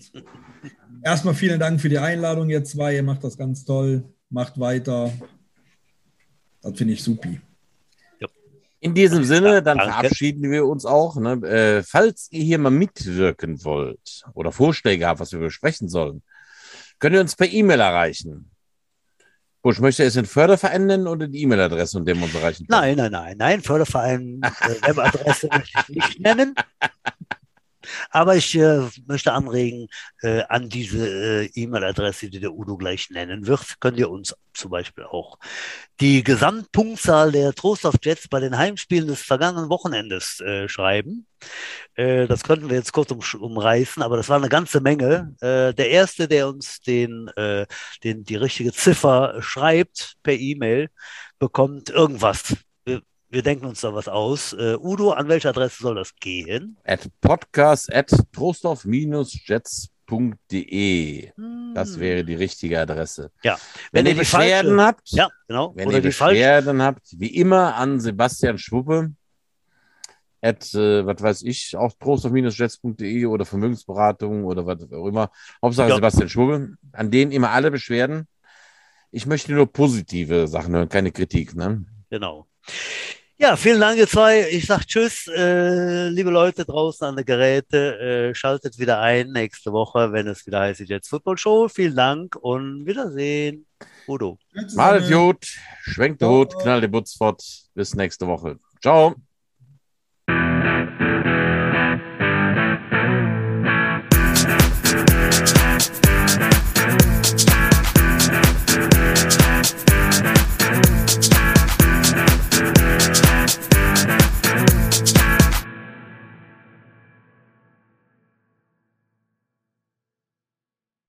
erstmal vielen Dank für die Einladung, ihr zwei. Ihr macht das ganz toll, macht weiter. Das finde ich supi. In diesem Sinne, dann Danke. verabschieden wir uns auch. Ne? Äh, falls ihr hier mal mitwirken wollt oder Vorschläge habt, was wir besprechen sollen, könnt ihr uns per E-Mail erreichen. Busch, möchte es den Förderverein nennen oder die E-Mail-Adresse, unter dem wir uns erreichen können? Nein, nein, nein, nein. Förderverein äh, Webadresse möchte ich nicht nennen. Aber ich äh, möchte anregen, äh, an diese äh, E-Mail-Adresse, die der Udo gleich nennen wird, könnt ihr uns zum Beispiel auch die Gesamtpunktzahl der Trostorf Jets bei den Heimspielen des vergangenen Wochenendes äh, schreiben. Äh, das könnten wir jetzt kurz um, umreißen, aber das war eine ganze Menge. Äh, der erste, der uns den, den, die richtige Ziffer schreibt per E-Mail, bekommt irgendwas. Wir, denken uns da was aus. Äh, Udo, an welche Adresse soll das gehen? At podcast at trostorf-jets.de. Das Hm. wäre die richtige Adresse. Ja. Wenn, ihr die Beschwerden falsche- habt, Ja, genau. wenn Oder ihr die falsche. Beschwerden habt, wie immer an Sebastian Schwuppe at, äh, was weiß ich, auch trostorf-jets.de oder Vermögensberatung oder was auch immer. Hauptsache Ja. Sebastian Schwuppe. An denen immer alle Beschwerden. Ich möchte nur positive Sachen hören, keine Kritik. Ne? Genau. Ja, vielen Dank, ihr zwei. Ich sag Tschüss, äh, liebe Leute draußen an der Geräte. Äh, schaltet wieder ein nächste Woche, wenn es wieder heißt, die Jets Football Show. Vielen Dank und Wiedersehen. Udo. Tschüss Mal zusammen. gut, schwenkt den Ciao. Hut, knallt den Butz fort. Bis nächste Woche. Ciao.